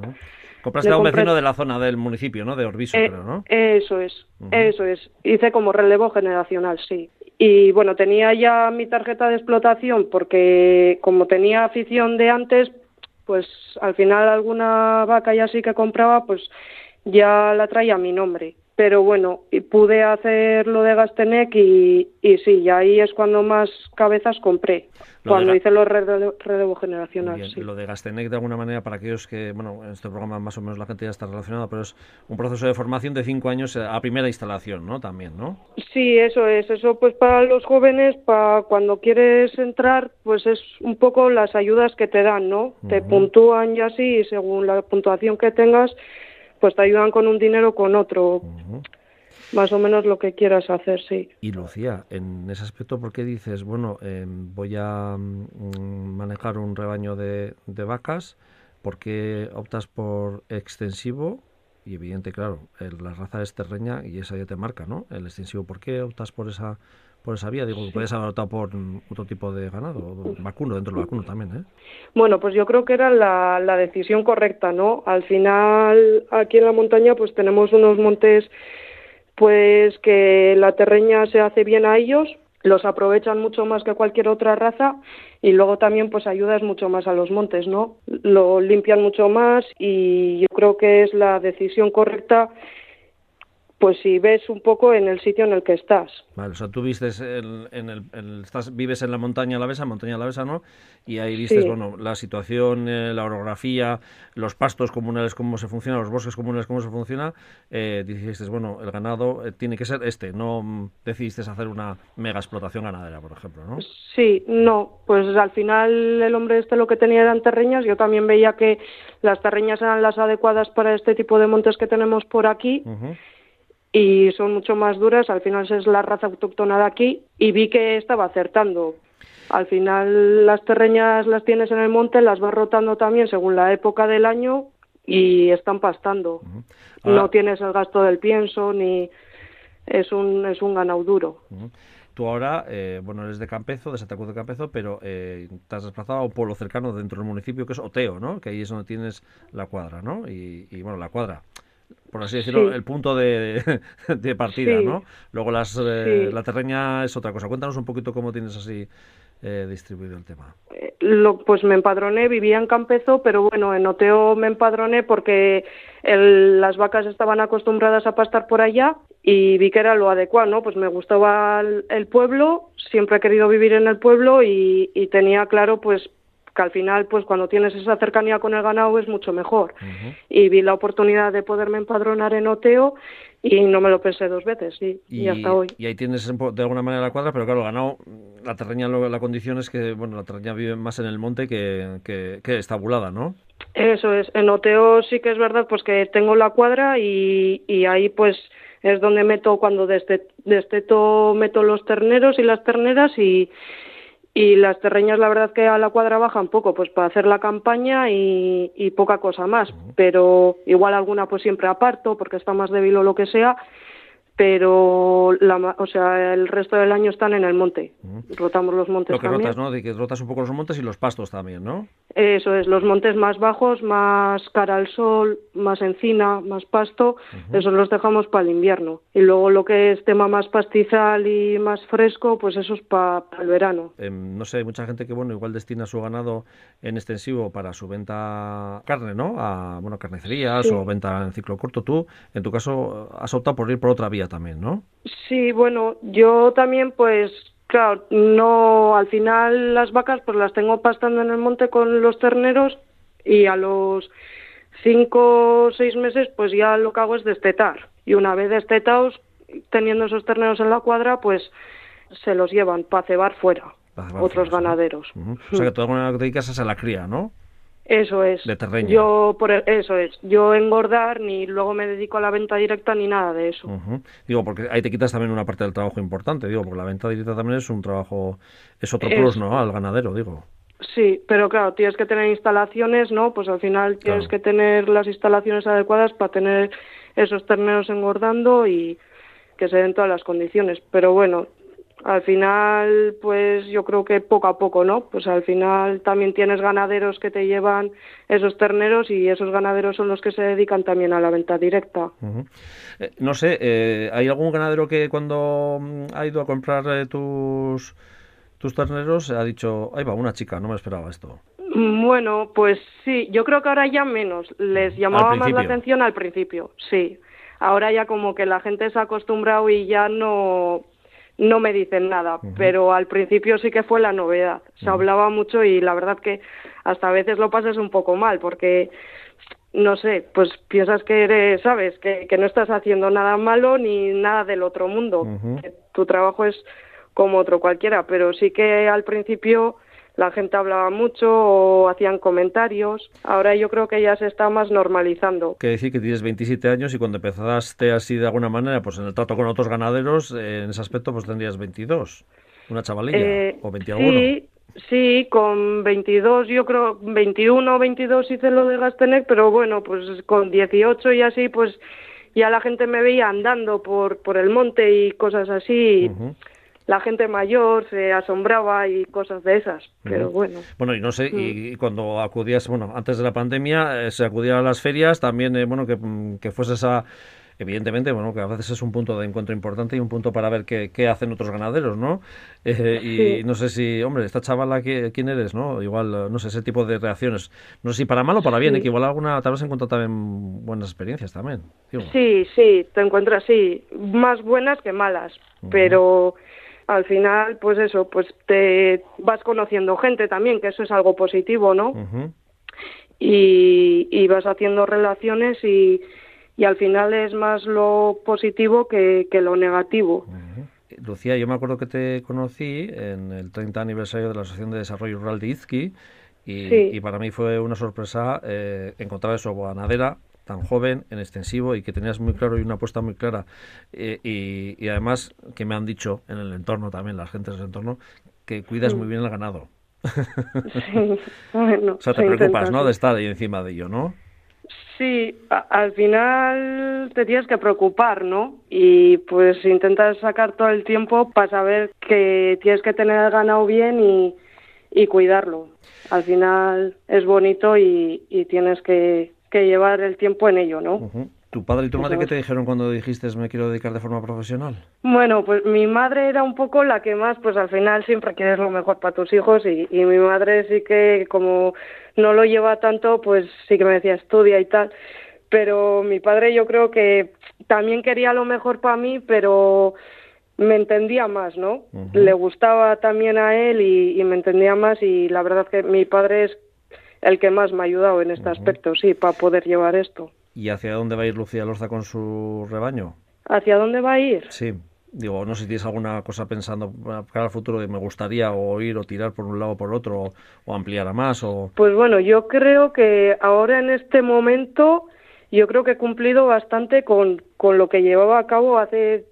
compraste a un vecino de la zona del municipio no de Orbiso eh, creo no eso es eso es. Hice como relevo generacional sí. Y bueno tenía ya mi tarjeta de explotación porque como tenía afición de antes pues al final alguna vaca ya sí que compraba pues ya la traía a mi nombre pero bueno, pude hacer lo de Gastenec y, y sí, y ahí es cuando más cabezas compré, cuando hice los relevo, generacional. Lo de Gastenec, de alguna manera, para aquellos que, bueno, en este programa más o menos la gente ya está relacionada, pero es un proceso de formación de cinco años a primera instalación, ¿no? También, ¿no? Sí, eso es. Eso, pues para los jóvenes, para cuando quieres entrar, pues es un poco las ayudas que te dan, ¿no? Te puntúan y así, y según la puntuación que tengas pues te ayudan con un dinero con otro. Más o menos lo que quieras hacer, sí. Y Lucía, en ese aspecto, ¿por qué dices, bueno, em, voy a mm, manejar un rebaño de, de vacas? ¿Por qué optas por extensivo? Y evidente, claro, la raza es terreña y esa ya te marca, ¿no? El extensivo, ¿por qué optas por esa por esa vía? Digo, puedes haber optado por otro tipo de ganado, vacuno, dentro del vacuno también, ¿eh? Bueno, pues yo creo que era la, la decisión correcta, ¿no? Al final, aquí en la montaña, pues tenemos unos montes, pues que la terreña se hace bien a ellos, los aprovechan mucho más que cualquier otra raza y luego también pues ayudas mucho más a los montes, ¿no? Lo limpian mucho más y yo creo que es la decisión correcta pues si ves un poco en el sitio en el que estás. Vale, o sea, tú vistes en el, estás, vives en la montaña alavesa, montaña alavesa, ¿no? Y ahí vistes, bueno, la situación, eh, la orografía, los pastos comunales, cómo se funciona, los bosques comunales, cómo se funciona. Eh, dijiste, bueno, el ganado eh, tiene que ser este, no mm, decidiste hacer una mega explotación ganadera, por ejemplo, ¿no? Sí, no, pues al final el hombre este lo que tenía eran terreñas, yo también veía que las terreñas eran las adecuadas para este tipo de montes que tenemos por aquí y son mucho más duras, al final es la raza autóctona de aquí y vi que estaba acertando. Al final las terreñas las tienes en el monte, las vas rotando también según la época del año y están pastando. No tienes el gasto del pienso ni es un es un ganado duro. Tú ahora, eh, bueno, eres de Campezo, de Santa Cruz de Campezo, pero eh, te has desplazado a un pueblo cercano dentro del municipio que es Oteo, ¿no? Que ahí es donde tienes la cuadra, ¿no? Y, y bueno, la cuadra, por así decirlo, el punto de, partida, ¿no? Luego las, eh, la terreña es otra cosa. Cuéntanos un poquito cómo tienes así eh, distribuido el tema. Eh, lo, pues me empadroné, vivía en Campezo, pero bueno, en Oteo me empadroné porque las vacas estaban acostumbradas a pastar por allá y vi que era lo adecuado, ¿no? Pues me gustaba el, pueblo, siempre he querido vivir en el pueblo y, y tenía claro, pues que al final, pues cuando tienes esa cercanía con el ganado es mucho mejor. Y vi la oportunidad de poderme empadronar en Oteo y no me lo pensé dos veces, sí, y, hasta hoy. Y ahí tienes de alguna manera la cuadra, pero claro, el ganado, la terreña, la condición es que, bueno, la terreña vive más en el monte que, que, que estabulada, ¿no? Eso es, en Oteo sí que es verdad, pues que tengo la cuadra y, y ahí pues es donde meto, cuando desteto meto los terneros y las terneras y y las terreñas la verdad que a la cuadra bajan poco pues para hacer la campaña y, poca cosa más. Pero igual alguna pues siempre aparto porque está más débil o lo que sea pero la, o sea, el resto del año están en el monte. Rotamos los montes Lo que también. rotas, ¿no? De que rotas un poco los montes y los pastos también, ¿no? Eso es, los montes más bajos, más cara al sol, más encina, más pasto, esos los dejamos para el invierno. Y luego lo que es tema más pastizal y más fresco, pues eso es para el verano. Em, no sé, hay mucha gente que, bueno, igual destina su ganado en extensivo para su venta carne, ¿no? A, bueno, carnicerías o venta en ciclo corto. Tú, en tu caso, has optado por ir por otra vía también, ¿no? Sí, bueno, yo también pues claro, no al final las vacas pues las tengo pastando en el monte con los terneros y a los cinco o seis meses pues ya lo que hago es destetar y una vez destetados teniendo esos terneros en la cuadra pues se los llevan para cebar fuera otros ganaderos. O sea que tú alguna te dedicas a la cría, ¿no? Eso es. Yo por eso es. Yo engordar ni luego me dedico a la venta directa ni nada de eso. Digo porque ahí te quitas también una parte del trabajo importante, digo, porque la venta directa también es un trabajo es otro plus, ¿no? Al ganadero, digo. Sí, pero claro, tienes que tener instalaciones, ¿no? Pues al final tienes que tener las instalaciones adecuadas para tener esos terneros engordando y que se den todas las condiciones. Pero bueno, al final, pues yo creo que poco a poco, ¿no? Pues al final también tienes ganaderos que te llevan esos terneros y esos ganaderos son los que se dedican también a la venta directa. Eh, no sé, eh, ¿hay algún ganadero que cuando mm, ha ido a comprar eh, tus, tus terneros ha dicho, ahí va, una chica, no me esperaba esto? Mm, bueno, pues sí, yo creo que ahora ya menos. Les llamaba más la atención al principio, sí. Ahora ya como que la gente se ha acostumbrado y ya no no me dicen nada, pero al principio sí que fue la novedad. Se hablaba mucho y la verdad que hasta a veces lo pasas un poco mal porque no sé, pues piensas que eres, sabes, que, que no estás haciendo nada malo ni nada del otro mundo. tu trabajo es como otro cualquiera, pero sí que al principio la gente hablaba mucho o hacían comentarios. Ahora yo creo que ya se está más normalizando. Que decir que tienes 27 años y cuando empezaste así de alguna manera, pues en el trato con otros ganaderos, en ese aspecto pues tendrías 22, una chavalilla, eh, o 21. Sí, sí, con 22, yo creo, 21 o 22 hice lo de Gastenec, pero bueno, pues con 18 y así, pues ya la gente me veía andando por, por el monte y cosas así la gente mayor se asombraba y cosas de esas, pero bueno. Bueno, y no sé, y, mm. cuando acudías, bueno, antes de la pandemia, eh, se acudía a las ferias, también, eh, bueno, que, mm, que fuese esa evidentemente, bueno, que a veces es un punto de encuentro importante y un punto para ver qué, qué hacen otros ganaderos, ¿no? (laughs) Eh, y no sé si, hombre, esta chavala, ¿quién eres, no? Igual, no sé, ese tipo de reacciones. No sé si para mal o para bien, que igual alguna, tal vez encuentras también buenas experiencias también. Sí, sí, te encuentras, sí, más buenas que malas, pero al final, pues eso, pues te vas conociendo gente también, que eso es algo positivo, ¿no? y, vas haciendo relaciones y, y, al final es más lo positivo que, que lo negativo. Lucía, yo me acuerdo que te conocí en el 30 aniversario de la Asociación de Desarrollo Rural de Izqui y, y para mí fue una sorpresa eh, encontrar eso, ganadera, tan joven, en extensivo y que tenías muy claro y una apuesta muy clara. Eh, y, además que me han dicho en el entorno también, las gentes del entorno, que cuidas muy bien el ganado. Sí, (laughs) bueno, o sea, te preocupas, ¿no? De estar ahí encima de ello, ¿no? Sí, al final te tienes que preocupar, ¿no? Y pues intentas sacar todo el tiempo para saber que tienes que tener el ganado bien y, y cuidarlo. Al final es bonito y, y tienes que, que llevar el tiempo en ello, ¿no? ¿Tu padre y tu madre qué te dijeron cuando dijiste me quiero dedicar de forma profesional? Bueno, pues mi madre era un poco la que más, pues al final siempre quieres lo mejor para tus hijos y, y mi madre sí que como no lo lleva tanto, pues sí que me decía estudia y tal. Pero mi padre yo creo que también quería lo mejor para mí, pero me entendía más, ¿no? Le gustaba también a él y, me entendía más y la verdad que mi padre es el que más me ha ayudado en este aspecto, sí, para poder llevar esto. ¿Y hacia dónde va a ir Lucía Lorza con su rebaño? ¿Hacia dónde va a ir? Sí. Digo, no sé si tienes alguna cosa pensando para el futuro de me gustaría o ir o tirar por un lado o por otro o, ampliar a más o... Pues bueno, yo creo que ahora en este momento yo creo que he cumplido bastante con, con lo que llevaba a cabo hace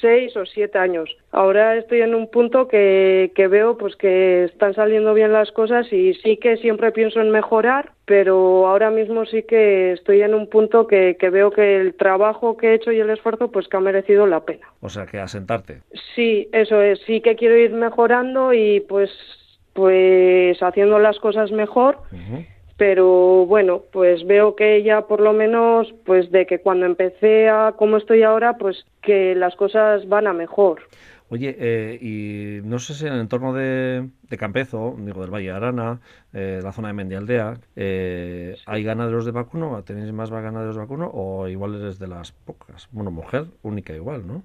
seis o siete años. Ahora estoy en un punto que, que veo pues que están saliendo bien las cosas y sí que siempre pienso en mejorar, pero ahora mismo sí que estoy en un punto que, que veo que el trabajo que he hecho y el esfuerzo pues que ha merecido la pena. O sea, que asentarte. Sí, eso es, sí que quiero ir mejorando y pues pues haciendo las cosas mejor pero bueno, pues veo que ya por lo menos, pues de que cuando empecé a como estoy ahora, pues que las cosas van a mejor. Oye, eh, y no sé si en el entorno de, Campezo, digo del Valle de Arana, eh, la zona de Mendialdea, eh, ¿hay ganaderos de vacuno? ¿Tenéis más ganaderos de vacuno o igual eres de las pocas? Bueno, mujer única igual, ¿no?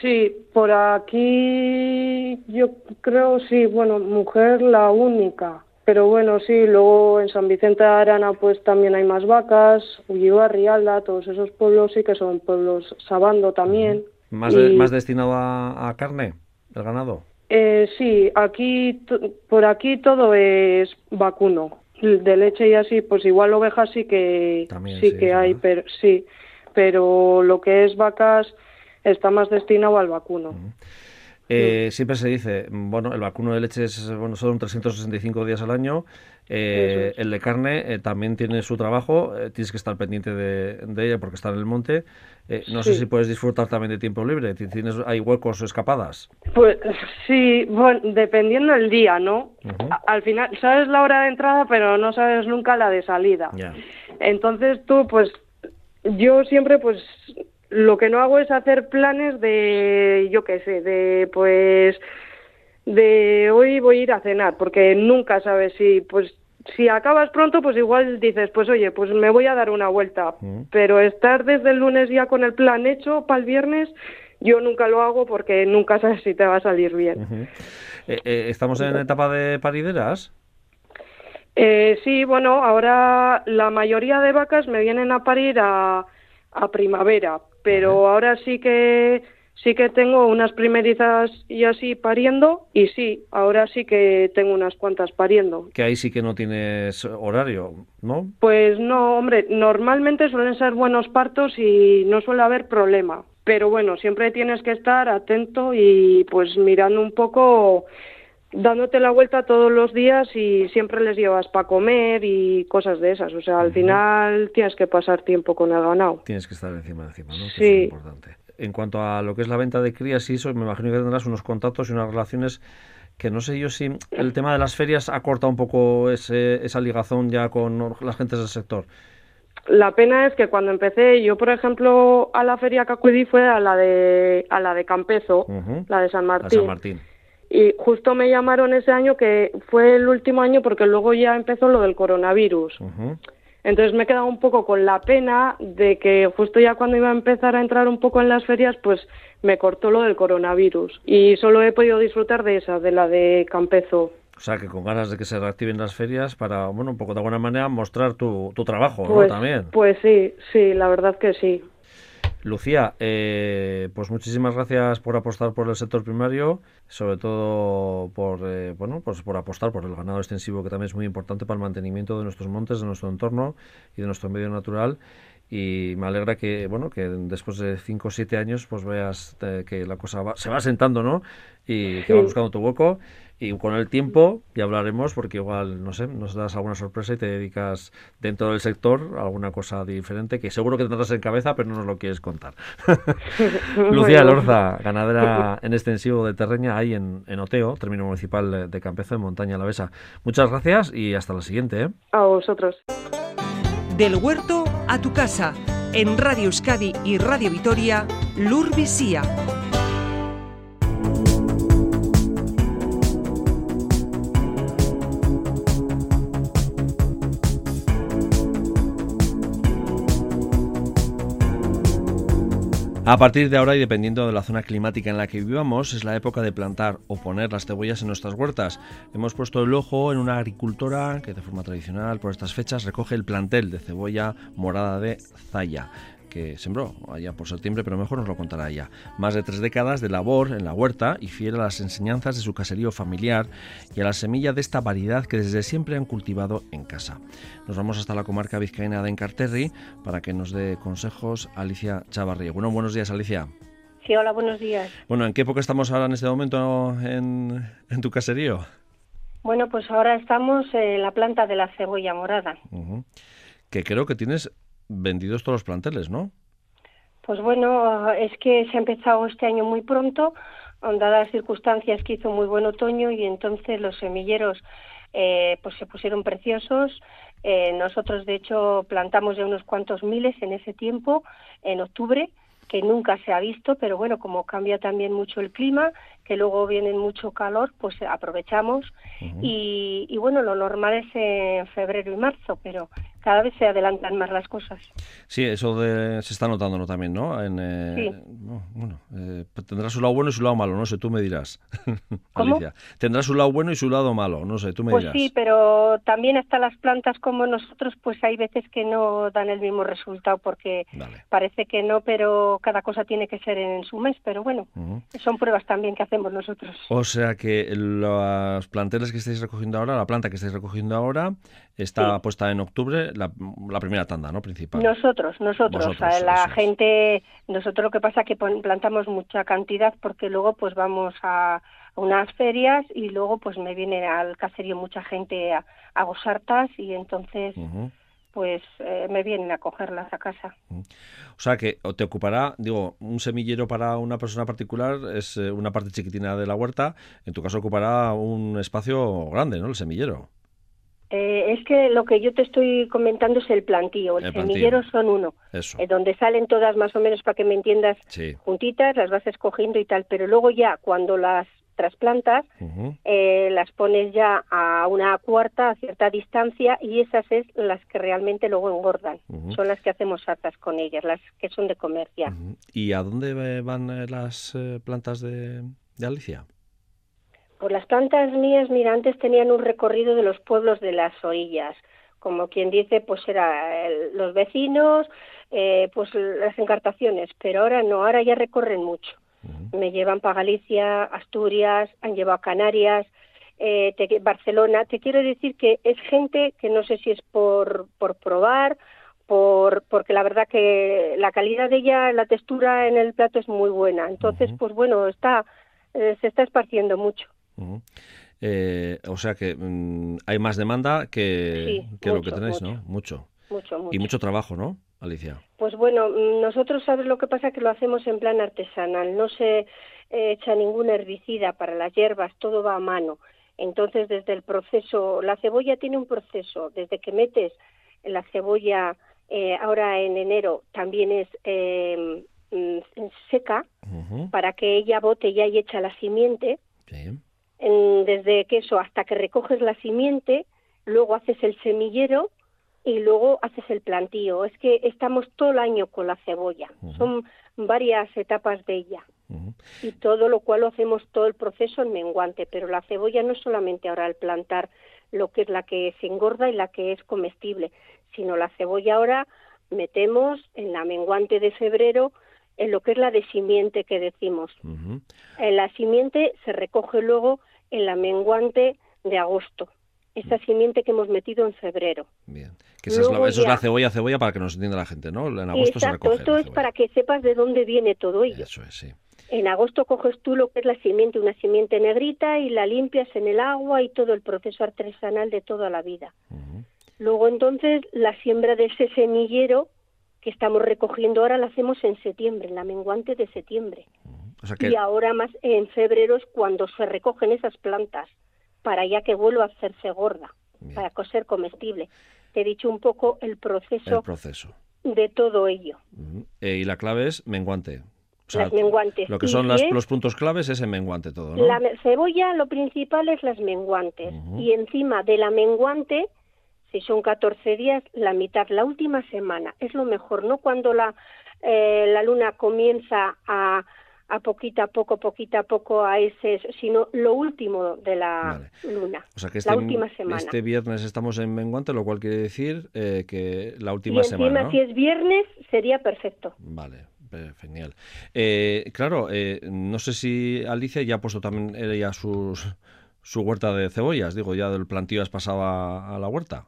Sí, por aquí yo creo, sí, bueno, mujer la única. Pero bueno, sí, luego en San Vicente de Arana pues también hay más vacas, Ullibarri, Rialda, todos esos pueblos sí que son pueblos sabando también. ¿Más, ¿más destinado a, carne, el ganado? Eh, sí, aquí, por aquí todo es vacuno. De leche y así, pues igual ovejas sí que, sí, que hay, pero sí, pero lo que es vacas está más destinado al vacuno. Eh, siempre se dice, bueno, el vacuno de leche es, bueno, son 365 días al año. Eh, el de carne eh, también tiene su trabajo, tienes que estar pendiente de, ella porque está en el monte. no sé si puedes disfrutar también de tiempo libre. ¿Tienes, ¿Hay huecos o escapadas? Pues sí, bueno, dependiendo del día, ¿no? Al final, sabes la hora de entrada, pero no sabes nunca la de salida. Entonces tú, pues, yo siempre, pues, lo que no hago es hacer planes de, yo qué sé, de pues de hoy voy a ir a cenar, porque nunca sabes si, pues, si acabas pronto, pues igual dices, pues oye, pues me voy a dar una vuelta. Mm. Pero estar desde el lunes ya con el plan hecho para el viernes, yo nunca lo hago porque nunca sabes si te va a salir bien. Eh, eh, ¿Estamos en etapa de parideras? Eh, sí, bueno, ahora la mayoría de vacas me vienen a parir a, a primavera, pero ahora sí que sí que tengo unas primerizas y así pariendo y sí, ahora sí que tengo unas cuantas pariendo. Que ahí sí que no tienes horario, ¿no? Pues no, hombre, normalmente suelen ser buenos partos y no suele haber problema. Pero bueno, siempre tienes que estar atento y pues mirando un poco dándote la vuelta todos los días y siempre les llevas para comer y cosas de esas. O sea, al final tienes que pasar tiempo con el ganado. Tienes que estar encima de encima, ¿no? sí. es importante. En cuanto a lo que es la venta de crías y eso, me imagino que tendrás unos contactos y unas relaciones que no sé yo si el tema de las ferias ha cortado un poco ese, esa ligazón ya con las gentes del sector. La pena es que cuando empecé, yo por ejemplo a la feria que acudí fue a la de a la de Campezo, la de San Martín. San Martín. Y justo me llamaron ese año que fue el último año porque luego ya empezó lo del coronavirus. Entonces me he quedado un poco con la pena de que justo ya cuando iba a empezar a entrar un poco en las ferias, pues me cortó lo del coronavirus. Y solo he podido disfrutar de esa, de la de Campezo. O sea, que con ganas de que se reactiven las ferias para, bueno, un poco de alguna manera mostrar tu, tu trabajo, ¿no? Pues, También. Pues sí, sí, la verdad que sí. Lucía, eh, pues muchísimas gracias por apostar por el sector primario, sobre todo por eh, bueno, pues por apostar por el ganado extensivo, que también es muy importante para el mantenimiento de nuestros montes, de nuestro entorno y de nuestro medio natural. Y me alegra que bueno que después de 5 o 7 años pues veas eh, que la cosa se va sentando, ¿no? Y que va buscando tu hueco y con el tiempo ya hablaremos porque igual, no sé, nos das alguna sorpresa y te dedicas dentro del sector a alguna cosa diferente que seguro que tendrás en cabeza, pero no nos lo quieres contar. (laughs) Lucía Lorza, ganadera en extensivo de Terreña, ahí en, en Oteo, término municipal de Campezo, en Montaña La Besa. Muchas gracias y hasta la siguiente. ¿eh? A vosotros. Del huerto a tu casa En Radio Euskadi y Radio Vitoria, Lur Visía. A partir de ahora y dependiendo de la zona climática en la que vivamos, es la época de plantar o poner las cebollas en nuestras huertas. Hemos puesto el ojo en una agricultora que de forma tradicional por estas fechas recoge el plantel de cebolla morada de Zaya que sembró allá por septiembre, pero mejor nos lo contará ella. Más de tres décadas de labor en la huerta y fiel a las enseñanzas de su caserío familiar y a la semilla de esta variedad que desde siempre han cultivado en casa. Nos vamos hasta la comarca vizcaína de Encarterri para que nos dé consejos Alicia Chavarría. Bueno, buenos días Alicia. Sí, hola, buenos días. Bueno, ¿en qué época estamos ahora en este momento en, tu caserío? Bueno, pues ahora estamos en la planta de la cebolla morada. Que creo que tienes vendidos todos los planteles, ¿no? Pues bueno, es que se ha empezado este año muy pronto, dadas las circunstancias que hizo muy buen otoño y entonces los semilleros eh, pues se pusieron preciosos. Eh, nosotros, de hecho, plantamos ya unos cuantos miles en ese tiempo, en octubre, que nunca se ha visto, pero bueno, como cambia también mucho el clima, que luego viene mucho calor, pues aprovechamos. y, y, bueno, lo normal es en febrero y marzo, pero cada vez se adelantan más las cosas. Sí, eso de, se está notando también, ¿no? En, eh, sí. bueno, eh, tendrá su lado bueno y su lado malo, no sé, tú me dirás. (laughs) ¿Cómo? Tendrá su lado bueno y su lado malo, no sé, tú me pues dirás. Pues sí, pero también hasta las plantas como nosotros, pues hay veces que no dan el mismo resultado porque parece que no, pero cada cosa tiene que ser en su mes, pero bueno, son pruebas también que hacemos nosotros. O sea que los planteles que estáis recogiendo ahora, la planta que estáis recogiendo ahora, está puesta en octubre la, primera tanda, ¿no? Principal. Nosotros, nosotros, la gente, nosotros lo que pasa es que plantamos mucha cantidad porque luego pues vamos a unas ferias y luego pues me viene al caserío mucha gente a, a gozartas y entonces pues eh, me vienen a cogerlas a casa. O sea que te ocupará, digo, un semillero para una persona particular es eh, una parte chiquitina de la huerta, en tu caso ocupará un espacio grande, ¿no? El semillero. Eh, es que lo que yo te estoy comentando es el plantío. El, semillero son uno. Eh, donde salen todas más o menos, para que me entiendas, juntitas, las vas escogiendo y tal. Pero luego ya, cuando las trasplantas, eh, las pones ya a una cuarta, a cierta distancia, y esas es las que realmente luego engordan. Son las que hacemos hartas con ellas, las que son de comercia. ¿Y a dónde van las plantas de Alicia? Pues las plantas mías, mira, antes tenían un recorrido de los pueblos de las orillas, como quien dice, pues era los vecinos, eh, pues las encartaciones, pero ahora no, ahora ya recorren mucho. Me llevan para Galicia, Asturias, han llevado a Canarias, eh, Barcelona. Te quiero decir que es gente que no sé si es por, por probar, por, porque la verdad que la calidad de ella, la textura en el plato es muy buena. Entonces, pues bueno, está, eh, se está esparciendo mucho. Eh, o sea que mm, hay más demanda que, lo que tenéis, ¿no? Mucho. Mucho, Y mucho trabajo, ¿no, Alicia? Pues bueno, mm, nosotros, ¿sabes lo que pasa? Que lo hacemos en plan artesanal. No se eh, echa ningún herbicida para las hierbas, todo va a mano. Entonces, desde el proceso, la cebolla tiene un proceso. Desde que metes la cebolla eh, ahora en enero, también es em, mm, seca, para que ella bote ya y echa la simiente desde queso hasta que recoges la simiente, luego haces el semillero y luego haces el plantío. Es que estamos todo el año con la cebolla. Son varias etapas de ella. Y todo lo cual lo hacemos todo el proceso en menguante. Pero la cebolla no es solamente ahora el plantar lo que es la que se engorda y la que es comestible, sino la cebolla ahora metemos en la menguante de febrero en lo que es la de simiente que decimos. En la simiente se recoge luego en la menguante de agosto. Esa simiente que hemos metido en febrero. Bien. Que esa es la, eso es la cebolla, cebolla para que nos entienda la gente, ¿no? En agosto se recoge esto es para que sepas de dónde viene todo ello. Eso es, sí. En agosto coges tú lo que es la simiente, una simiente negrita, y la limpias en el agua y todo el proceso artesanal de toda la vida. Luego entonces la siembra de ese semillero que estamos recogiendo ahora la hacemos en septiembre, en la menguante de septiembre. Y ahora más en febrero es cuando se recogen esas plantas para ya que vuelva a hacerse gorda, para ser comestible. Te he dicho un poco el proceso, proceso. de todo ello. Eh, y la clave es menguante. las menguantes. Lo que son los puntos claves es el menguante todo, La cebolla, lo principal es las menguantes. Y encima de la menguante, si son 14 días, la mitad, la última semana. Es lo mejor, ¿no? Cuando la, eh, la luna comienza a, a poquito a poco, poquito a poco a ese, sino lo último de la luna, o sea que este, la última semana. Este viernes estamos en menguante, lo cual quiere decir eh, que la última y encima, semana. si es viernes, sería perfecto. Vale. Genial. Eh, claro, eh, no sé si Alicia ya ha puesto también ella sus, su huerta de cebollas, digo, ya del plantío has pasado a, la huerta.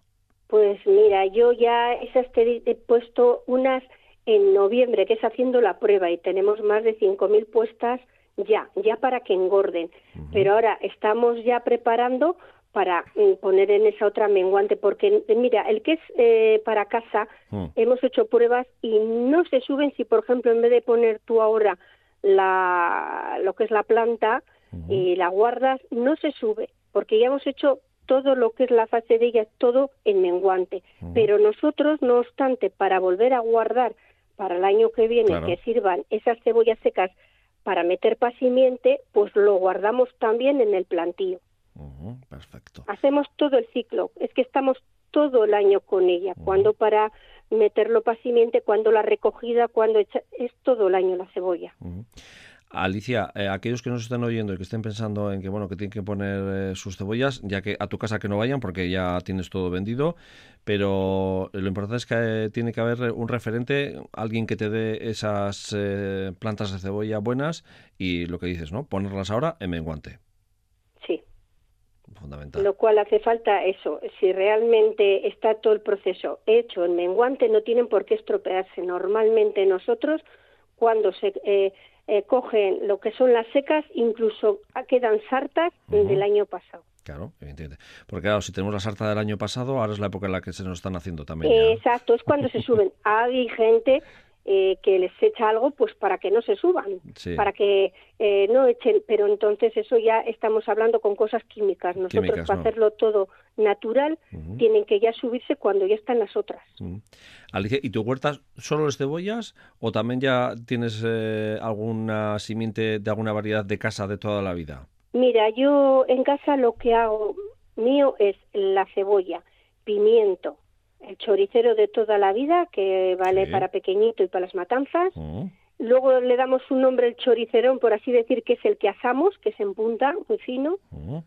Pues mira, yo ya esas he puesto unas en noviembre, que es haciendo la prueba, y tenemos más de 5.000 puestas ya, ya para que engorden. Pero ahora estamos ya preparando para mm, poner en esa otra menguante, porque mira, el que es eh, para casa, mm. hemos hecho pruebas y no se suben si, por ejemplo, en vez de poner tú ahora la, lo que es la planta y la guardas, no se sube, porque ya hemos hecho todo lo que es la fase de ella, todo en menguante. Pero nosotros, no obstante, para volver a guardar para el año que viene que sirvan esas cebollas secas para meter pasimiente, pues lo guardamos también en el plantío. perfecto. Hacemos todo el ciclo. Es que estamos todo el año con ella. Cuando para meterlo pasimiente, cuando la recogida, cuando es todo el año la cebolla. Alicia, eh, aquellos que nos estén oyendo y que estén pensando en que bueno que tienen que poner eh, sus cebollas, ya que a tu casa que no vayan porque ya tienes todo vendido, pero lo importante es que eh, tiene que haber un referente, alguien que te dé esas plantas de cebolla buenas y lo que dices, ¿no? Ponerlas ahora en menguante. Sí. Fundamental. Lo cual hace falta eso. Si realmente está todo el proceso hecho en menguante, no tienen por qué estropearse. Normalmente nosotros, cuando se eh, cogen lo que son las secas, incluso quedan sartas del año pasado. Claro, evidentemente. Porque claro, si tenemos la sarta del año pasado, ahora es la época en la que se nos están haciendo también. exacto, es cuando se suben. (laughs) Hay gente eh, que les echa algo pues para que no se suban, para que eh, no echen, pero entonces eso ya estamos hablando con cosas químicas. Nosotros para hacerlo todo natural tienen que ya subirse cuando ya están las otras. Alicia, ¿y tu huerta solo es cebollas o también ya tienes eh, alguna simiente de alguna variedad de casa de toda la vida? Mira, yo en casa lo que hago mío es la cebolla, pimiento, el choricero de toda la vida, que vale para pequeñito y para las matanzas. Mm. Luego le damos un nombre el choricerón, por así decir, que es el que asamos, que es en punta, muy fino. Mm.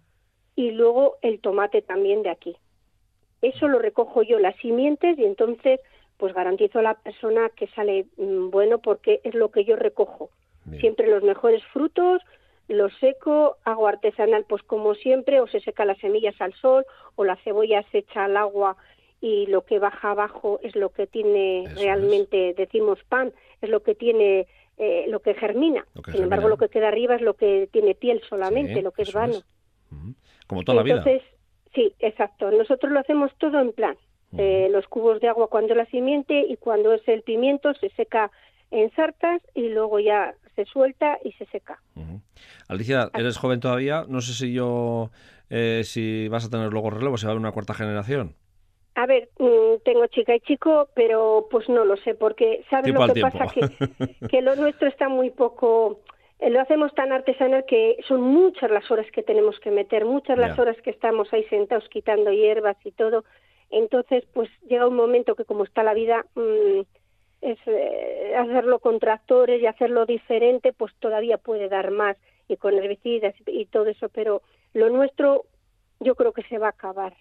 Y luego el tomate también de aquí. Eso lo recojo yo, las simientes, y entonces pues garantizo a la persona que sale mm, bueno porque es lo que yo recojo. Siempre los mejores frutos, lo seco, hago artesanal pues como siempre, o se seca las semillas al sol, o la cebolla se echa al agua y lo que baja abajo es lo que tiene realmente, decimos pan, es lo que tiene, eh, lo que germina. Sin embargo, lo que queda arriba es lo que tiene piel solamente, lo que es vano. Como toda la vida. Sí, exacto. Nosotros lo hacemos todo en plan. Eh, los cubos de agua cuando la simiente y cuando es el pimiento se seca en sartas y luego ya se suelta y se seca. Alicia, eres joven todavía. No sé si yo, eh, si vas a tener luego relevo, si va a haber una cuarta generación. A ver, mm, tengo chica y chico, pero pues no lo sé, porque ¿sabes lo que pasa? (laughs) Que, que lo nuestro está muy poco, eh, lo hacemos tan artesanal que son muchas las horas que tenemos que meter, muchas las horas que estamos ahí sentados quitando hierbas y todo. Entonces, pues llega un momento que como está la vida, mm, es eh, hacerlo con tractores y hacerlo diferente, pues todavía puede dar más y con herbicidas y todo eso, pero lo nuestro yo creo que se va a acabar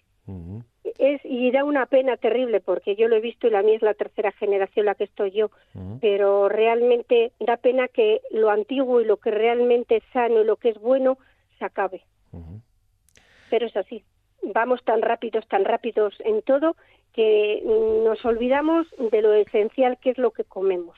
es y da una pena terrible porque yo lo he visto y la mía es la tercera generación la que estoy yo, pero realmente da pena que lo antiguo y lo que realmente es sano y lo que es bueno se acabe. Pero es así. Vamos tan rápidos, tan rápidos en todo que nos olvidamos de lo esencial que es lo que comemos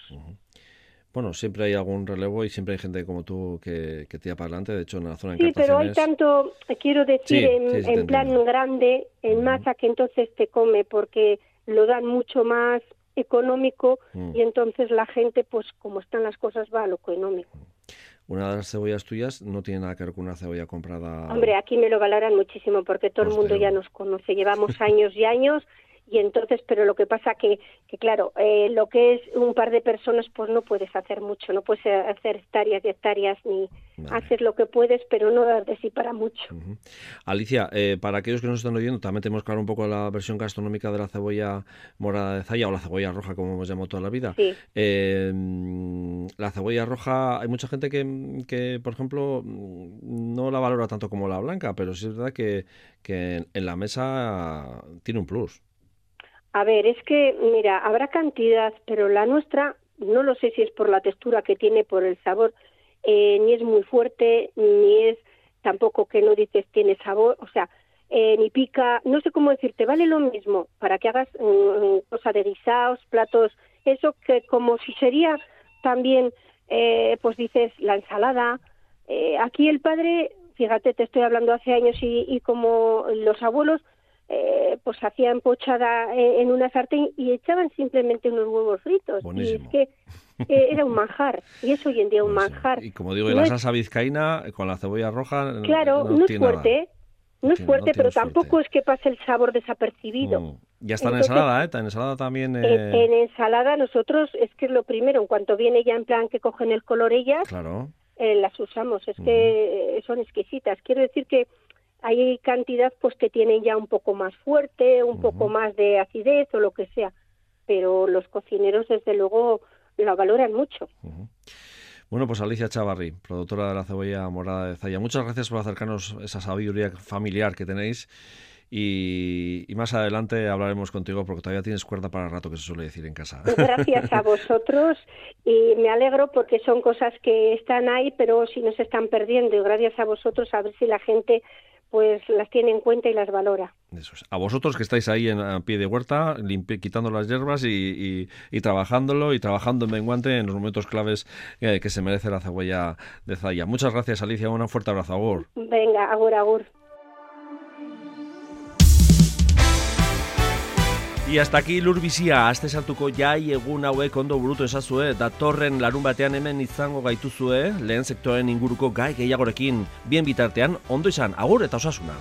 bueno, siempre hay algún relevo y siempre hay gente como tú que, que tira para adelante. De hecho, en la zona Sí, pero hay tanto, quiero decir, en, plan grande, en masa, que entonces te come porque lo dan mucho más económico mm. y entonces la gente, pues como están las cosas, va a lo económico. Una de las cebollas tuyas no tiene nada que ver con una cebolla comprada. Hombre, aquí me lo valoran muchísimo porque todo el mundo ya nos conoce. Llevamos años y años y entonces, pero lo que pasa que, que claro, eh, lo que es un par de personas, pues no puedes hacer mucho, no puedes hacer hectáreas y hectáreas, ni haces lo que puedes, pero no dar de sí para mucho. Alicia, eh, para aquellos que nos están oyendo, también tenemos que hablar un poco de la versión gastronómica de la cebolla morada de Zaya o la cebolla roja, como hemos llamado toda la vida. Eh, la cebolla roja, hay mucha gente que, que, por ejemplo, no la valora tanto como la blanca, pero sí es verdad que, que en la mesa tiene un plus. A ver, es que, mira, habrá cantidad, pero la nuestra, no lo sé si es por la textura que tiene, por el sabor, eh, ni es muy fuerte, ni es tampoco que no dices tiene sabor, o sea, eh, ni pica, no sé cómo decirte, vale lo mismo para que hagas mm, cosa de guisados, platos, eso que como si sería también, eh, pues dices, la ensalada. Eh, aquí el padre, fíjate, te estoy hablando hace años y, y como los abuelos, eh, pues hacían pochada en una sartén y echaban simplemente unos huevos fritos. Y es que era un manjar, y es hoy en día un manjar. Y como digo, la salsa vizcaína con la cebolla roja. Claro, no, es fuerte. No, es fuerte, pero tampoco es que pase el sabor desapercibido. Mm. Ya está en ensalada, ¿eh? En ensalada también. Eh... En, ensalada nosotros es que es lo primero, en cuanto viene ya en plan que cogen el color ellas, claro. eh, las usamos. Es que son exquisitas. Quiero decir que hay cantidad pues que tienen ya un poco más fuerte, un poco más de acidez o lo que sea, pero los cocineros desde luego lo valoran mucho. Bueno, pues Alicia Chavarri, productora de la cebolla morada de Zaya, muchas gracias por acercarnos esa sabiduría familiar que tenéis y, más adelante hablaremos contigo porque todavía tienes cuerda para el rato que se suele decir en casa. (laughs) Gracias a vosotros y me alegro porque son cosas que están ahí pero si no se están perdiendo y gracias a vosotros a ver si la gente pues las tiene en cuenta y las valora. Eso es. A vosotros que estáis ahí en a pie de huerta, quitando las hierbas y, y, trabajándolo y trabajando en menguante en los momentos claves eh, que se merece la cebolla de Zaya. Muchas gracias, Alicia. Un fuerte abrazo. Agur. Venga, agur, agur. Hasta aquí lurbizia, aste sartuko jai egun hauek ondo burutu esazue, datorren larun batean hemen izango gaituzue, lehen sektoren inguruko gai gehiagorekin, bien bitartean, ondo izan, agur eta osasuna.